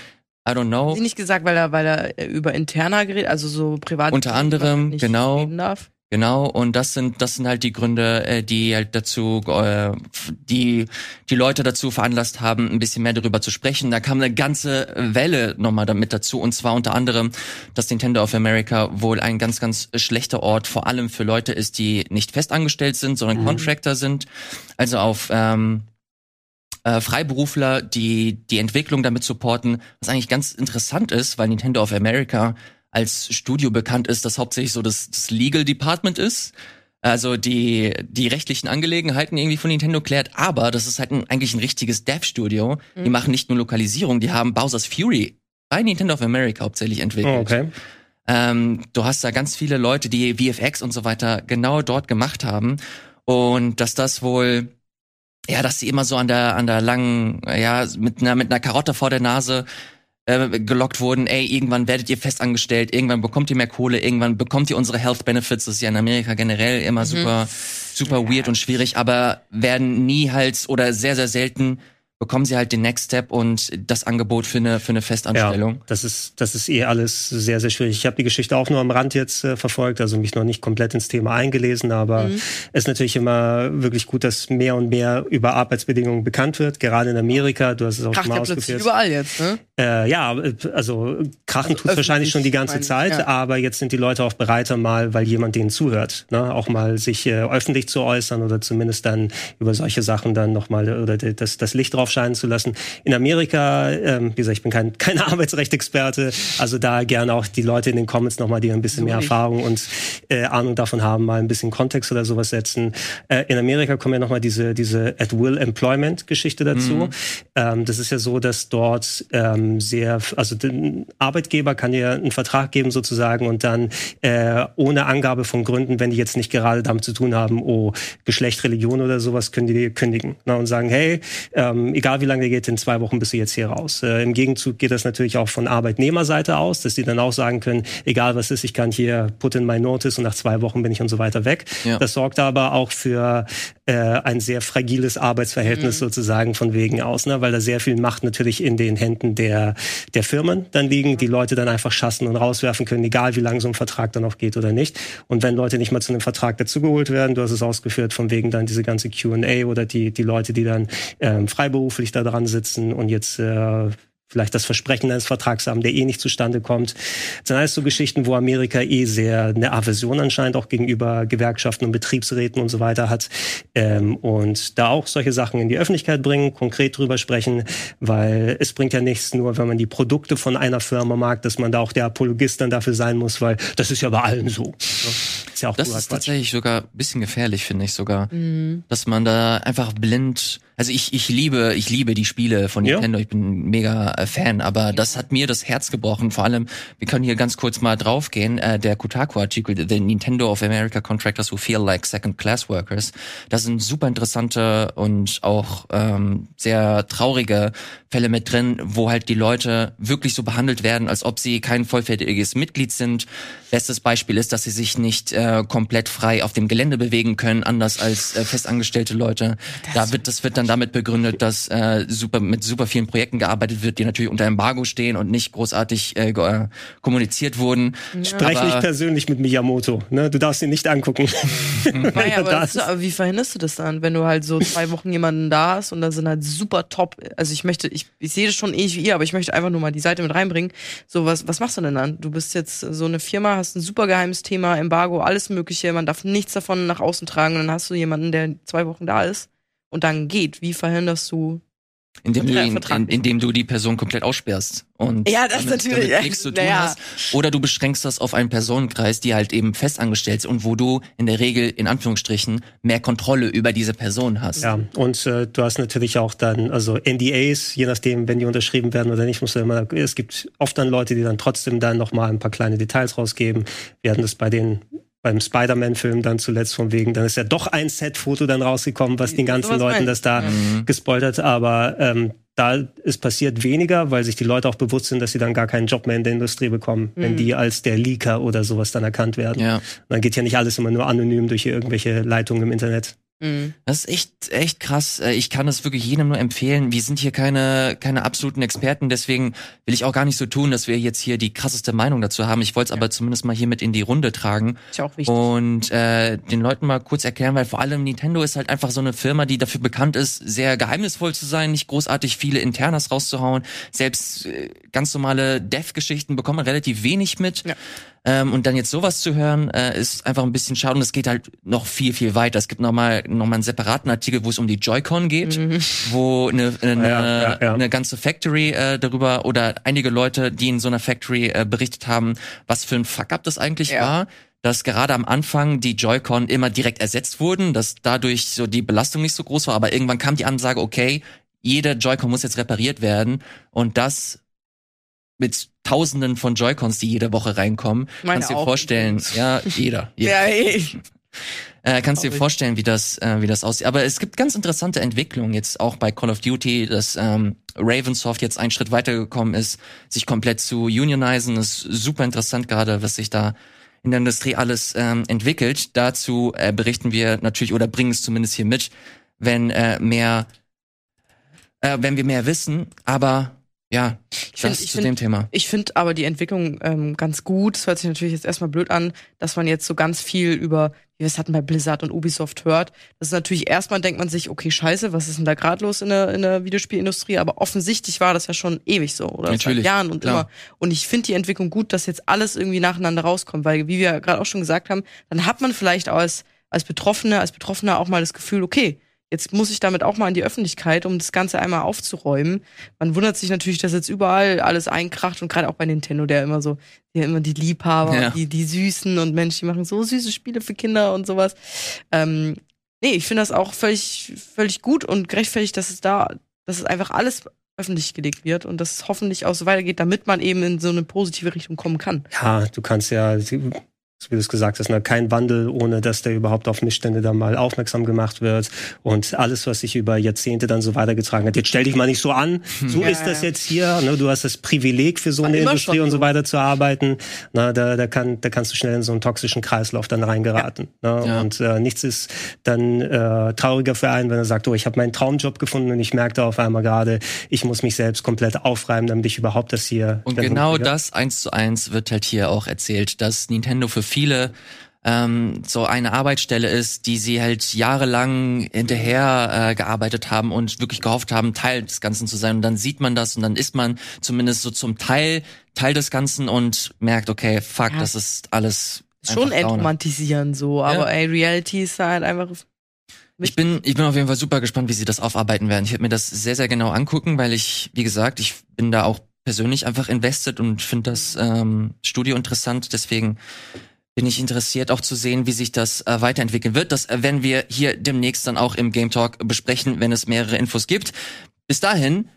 I don't know. Haben Sie nicht gesagt, weil er, weil er über interner geredet, also so privat. Unter anderem, genau. Darf. Genau, und das sind das sind halt die Gründe, äh, die halt dazu, äh, die die Leute dazu veranlasst haben, ein bisschen mehr darüber zu sprechen. Da kam eine ganze Welle nochmal damit dazu, und zwar unter anderem, dass Nintendo of America wohl ein ganz ganz schlechter Ort, vor allem für Leute ist, die nicht festangestellt sind, sondern Contractor sind, also auf ähm, äh, Freiberufler, die die Entwicklung damit supporten, was eigentlich ganz interessant ist, weil Nintendo of America als Studio bekannt ist, das hauptsächlich so das, das Legal Department ist. Also die, die rechtlichen Angelegenheiten irgendwie von Nintendo klärt, aber das ist halt ein, eigentlich ein richtiges Dev-Studio. Die machen nicht nur Lokalisierung, die haben Bowser's Fury bei Nintendo of America hauptsächlich entwickelt. Oh, okay. Ähm, du hast da ganz viele Leute, die VFX und so weiter genau dort gemacht haben. Und dass das wohl, ja, dass sie immer so an der, an der langen, ja, mit einer, mit einer Karotte vor der Nase äh, gelockt wurden, ey, irgendwann werdet ihr festangestellt, irgendwann bekommt ihr mehr Kohle, irgendwann bekommt ihr unsere Health Benefits, das ist ja in Amerika generell immer super, super weird und schwierig, aber werden nie halt oder sehr, sehr selten bekommen sie halt den Next Step und das Angebot für eine, für eine Festanstellung. Ja, das ist, das ist eh alles sehr, sehr schwierig. Ich habe die Geschichte auch nur am Rand jetzt äh, verfolgt, also mich noch nicht komplett ins Thema eingelesen, aber Mhm. es ist natürlich immer wirklich gut, dass mehr und mehr über Arbeitsbedingungen bekannt wird, gerade in Amerika. Du hast es auch Kracht schon mal ausgeführt. überall jetzt, ne? Äh, ja, äh, also krachen tut's wahrscheinlich schon die ganze meine Zeit, ja. aber jetzt sind die Leute auch bereiter mal, weil jemand denen zuhört, ne, auch mal sich äh, öffentlich zu äußern oder zumindest dann über solche Sachen dann nochmal oder d- das, das Licht drauf scheinen zu lassen. In Amerika, ähm, wie gesagt, ich bin kein, [laughs] kein Arbeitsrechtexperte, also da gerne auch die Leute in den Comments nochmal, die ein bisschen mehr nicht. Erfahrung und äh, Ahnung davon haben, mal ein bisschen Kontext oder sowas setzen. Äh, in Amerika kommen ja nochmal diese, diese At-Will-Employment-Geschichte dazu. Ähm, das ist ja so, dass dort ähm, sehr, also der Arbeitgeber kann dir einen Vertrag geben sozusagen und dann äh, ohne Angabe von Gründen, wenn die jetzt nicht gerade damit zu tun haben, oh, Geschlecht, Religion oder sowas, können die dir kündigen ne, und sagen, hey, ähm, egal wie lange der geht, in zwei Wochen bist du jetzt hier raus. Äh, Im Gegenzug geht das natürlich auch von Arbeitnehmerseite aus, dass die dann auch sagen können, egal was ist, ich kann hier put in my notice und nach zwei Wochen bin ich und so weiter weg. Ja. Das sorgt aber auch für äh, ein sehr fragiles Arbeitsverhältnis sozusagen von wegen aus, ne? weil da sehr viel Macht natürlich in den Händen der, der Firmen dann liegen, die Leute dann einfach schassen und rauswerfen können, egal wie lange so ein Vertrag dann auch geht oder nicht. Und wenn Leute nicht mal zu einem Vertrag dazugeholt werden, du hast es ausgeführt, von wegen dann diese ganze Q&A oder die, die Leute, die dann ähm, freiberuflich da dran sitzen und jetzt äh, vielleicht das Versprechen eines Vertrags haben, der eh nicht zustande kommt. Das sind alles so Geschichten, wo Amerika eh sehr eine Aversion anscheinend auch gegenüber Gewerkschaften und Betriebsräten und so weiter hat. Ähm, und da auch solche Sachen in die Öffentlichkeit bringen, konkret drüber sprechen, weil es bringt ja nichts nur, wenn man die Produkte von einer Firma mag, dass man da auch der Apologist dann dafür sein muss, weil das ist ja bei allen so. Ist ja auch Das ist Quatsch. tatsächlich sogar ein bisschen gefährlich, finde ich sogar. Dass man da einfach blind. Also ich, ich liebe, ich liebe die Spiele von Ja. Nintendo, ich bin mega Fan, aber das hat mir das Herz gebrochen. Vor allem, wir können hier ganz kurz mal draufgehen, äh, der Kotaku-Artikel, The Nintendo of America Contractors Who Feel Like Second-Class Workers. Da sind super interessante und auch ähm, sehr traurige Fälle mit drin, wo halt die Leute wirklich so behandelt werden, als ob sie kein vollwertiges Mitglied sind. Bestes Beispiel ist, dass sie sich nicht äh, komplett frei auf dem Gelände bewegen können, anders als äh, festangestellte Leute. Da wird, das wird dann damit begründet, dass äh, super mit super vielen Projekten gearbeitet wird, die natürlich unter Embargo stehen und nicht großartig äh, äh, kommuniziert wurden. Sprech Aber- nicht persönlich mit Miyamoto. Ne? Du darfst ihn nicht angucken. [laughs] Naja, aber, das das, aber wie verhinderst du das dann, wenn du halt so zwei Wochen jemanden da hast und da sind halt super top, also ich möchte, ich, ich sehe das schon ähnlich wie ihr, aber ich möchte einfach nur mal die Seite mit reinbringen. So, was, was machst du denn dann? Du bist jetzt so eine Firma, hast ein super geheimes Thema, Embargo, alles mögliche, man darf nichts davon nach außen tragen und dann hast du jemanden, der zwei Wochen da ist und dann geht. Wie verhinderst du Indem du, ihn, in, indem du die Person komplett aussperrst. Und Ja, das damit, natürlich, Damit nichts zu tun naja. hast. Oder du beschränkst das auf einen Personenkreis, die halt eben festangestellt sind und wo du in der Regel, in Anführungsstrichen, mehr Kontrolle über diese Person hast. Ja, und äh, du hast natürlich auch dann, also NDAs, je nachdem, wenn die unterschrieben werden oder nicht, musst du immer, es gibt oft dann Leute, die dann trotzdem dann noch mal ein paar kleine Details rausgeben. Wir hatten das bei den beim Spider-Man-Film dann zuletzt von wegen, dann ist ja doch ein Set-Foto dann rausgekommen, was den ganzen Sowas Leuten das da Mhm. gespoilert, aber ähm, da ist passiert weniger, weil sich die Leute auch bewusst sind, dass sie dann gar keinen Job mehr in der Industrie bekommen, wenn die als der Leaker oder sowas dann erkannt werden. Ja. Und dann geht ja nicht alles immer nur anonym durch irgendwelche Leitungen im Internet. Mhm. Das ist echt, echt krass. Äh, Ich kann das wirklich jedem nur empfehlen. Wir sind hier keine, keine absoluten Experten, deswegen will ich auch gar nicht so tun, dass wir jetzt hier die krasseste Meinung dazu haben. Ich wollte es aber zumindest mal hier mit in die Runde tragen Ist ja auch wichtig. und äh, den Leuten mal kurz erklären, weil vor allem Nintendo ist halt einfach so eine Firma, die dafür bekannt ist, sehr geheimnisvoll zu sein, nicht großartig viele Internas rauszuhauen. Selbst äh, ganz normale Dev-Geschichten bekommt man relativ wenig mit. Ja. Ähm, und dann jetzt sowas zu hören, äh, ist einfach ein bisschen schade. Und es geht halt noch viel, viel weiter. Es gibt nochmal noch mal einen separaten Artikel, wo es um die Joy-Con geht, wo eine, eine, Ja, ja, ja. eine ganze Factory äh, darüber oder einige Leute, die in so einer Factory äh, berichtet haben, was für ein Fuck-up das eigentlich Ja. war. Dass gerade am Anfang die Joy-Con immer direkt ersetzt wurden, dass dadurch so die Belastung nicht so groß war, aber irgendwann kam die Ansage, okay, jeder Joy-Con muss jetzt repariert werden und das mit Tausenden von Joy-Cons, die jede Woche reinkommen. Meine kannst dir vorstellen, ja, jeder. [laughs] jeder. Ja, ich. Äh, kannst dir Traurig. vorstellen, wie das, äh, wie das aussieht. Aber es gibt ganz interessante Entwicklungen jetzt auch bei Call of Duty, dass ähm, Ravensoft jetzt einen Schritt weitergekommen ist, sich komplett zu unionisen. Das ist super interessant gerade, was sich da in der Industrie alles ähm, entwickelt. Dazu äh, berichten wir natürlich oder bringen es zumindest hier mit, wenn äh, mehr, äh, wenn wir mehr wissen. Aber ja, Ich das find- zu find- dem Thema. Ich finde aber die Entwicklung ähm, ganz gut. Es hört sich natürlich jetzt erstmal blöd an, dass man jetzt so ganz viel über, wie wir es hatten bei Blizzard und Ubisoft hört. Das ist natürlich erstmal denkt man sich, okay, scheiße, was ist denn da gerade los in der, in der Videospielindustrie? Aber offensichtlich war das ja schon ewig so oder Natürlich, seit Jahren und klar. immer. Und ich finde die Entwicklung gut, dass jetzt alles irgendwie nacheinander rauskommt, weil wie wir gerade auch schon gesagt haben, dann hat man vielleicht auch als als Betroffene, als Betroffener auch mal das Gefühl, okay, jetzt muss ich damit auch mal in die Öffentlichkeit, um das Ganze einmal aufzuräumen. Man wundert sich natürlich, dass jetzt überall alles einkracht und gerade auch bei Nintendo, der immer so, der immer die Liebhaber, Ja. und die, die Süßen und Mensch, die machen so süße Spiele für Kinder und sowas. Ähm, nee, ich finde das auch völlig, völlig gut und gerechtfertigt, dass es da, dass es einfach alles öffentlich gelegt wird und dass es hoffentlich auch so weitergeht, damit man eben in so eine positive Richtung kommen kann. Ja, du kannst ja, so wie du es gesagt hast, ne, kein Wandel, ohne dass der überhaupt auf Missstände da mal aufmerksam gemacht wird. Und alles, was sich über Jahrzehnte dann so weitergetragen hat. Jetzt stell dich mal nicht so an. So Ja, ist das ja. jetzt hier. Ne? Du hast das Privileg, für so eine Industrie und so weiter zu arbeiten. Na, da, da, kann, da kannst du schnell in so einen toxischen Kreislauf dann reingeraten. Ne? Ja. Und äh, nichts ist dann äh, trauriger für einen, wenn er sagt, oh, ich habe meinen Traumjob gefunden und ich merkte auf einmal gerade, ich muss mich selbst komplett aufreiben, damit ich überhaupt das hier Und dann genau das eins zu eins wird halt hier auch erzählt, dass Nintendo für viele ähm, so eine Arbeitsstelle ist, die sie halt jahrelang hinterher äh, gearbeitet haben und wirklich gehofft haben, Teil des Ganzen zu sein. Und dann sieht man das und dann ist man zumindest so zum Teil Teil des Ganzen und merkt, okay, fuck, Ja. das ist alles Schon entromantisieren so, aber Ja. ey, Reality ist halt einfach. Ich bin, ich bin auf jeden Fall super gespannt, wie sie das aufarbeiten werden. Ich werde mir das sehr, sehr genau angucken, weil ich, wie gesagt, ich bin da auch persönlich einfach invested und finde das ähm, Studio interessant. Deswegen bin ich interessiert, auch zu sehen, wie sich das äh, weiterentwickeln wird. Das äh, werden wir hier demnächst dann auch im Game Talk besprechen, wenn es mehrere Infos gibt. Bis dahin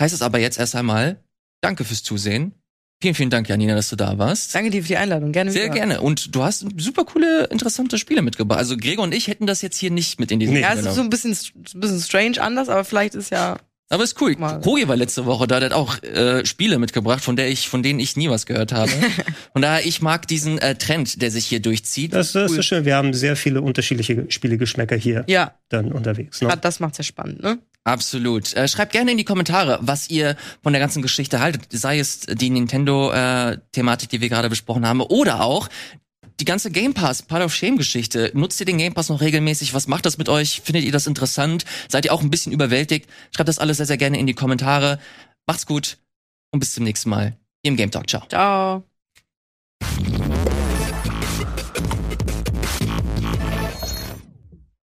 heißt es aber jetzt erst einmal Danke fürs Zusehen. Vielen, vielen Dank, Janina, dass du da warst. Danke dir für die Einladung. Gerne Sehr wieder. gerne. Und du hast super coole, interessante Spiele mitgebracht. Also Gregor und ich hätten das jetzt hier nicht mit in diesem Nee. Ja, es ist so ein bisschen, so ein bisschen strange anders, aber vielleicht ist ja. Aber ist cool. Mal. Kogi war letzte Woche da, der hat auch äh, Spiele mitgebracht, von der ich, von denen ich nie was gehört habe. [laughs] Von daher, ich mag diesen äh, Trend, der sich hier durchzieht. Das, das Cool. ist schön. Wir haben sehr viele unterschiedliche Spielegeschmäcker hier Ja, dann unterwegs. Ne? grad das macht's ja spannend, ne? Absolut. Äh, schreibt gerne in die Kommentare, was ihr von der ganzen Geschichte haltet. Sei es die Nintendo-Thematik, die wir gerade besprochen haben, oder auch die ganze Game Pass, Part of Shame Geschichte, nutzt ihr den Game Pass noch regelmäßig? Was macht das mit euch? Findet ihr das interessant? Seid ihr auch ein bisschen überwältigt? Schreibt das alles sehr, sehr gerne in die Kommentare. Macht's gut und bis zum nächsten Mal. Im Game Talk. Ciao. Ciao.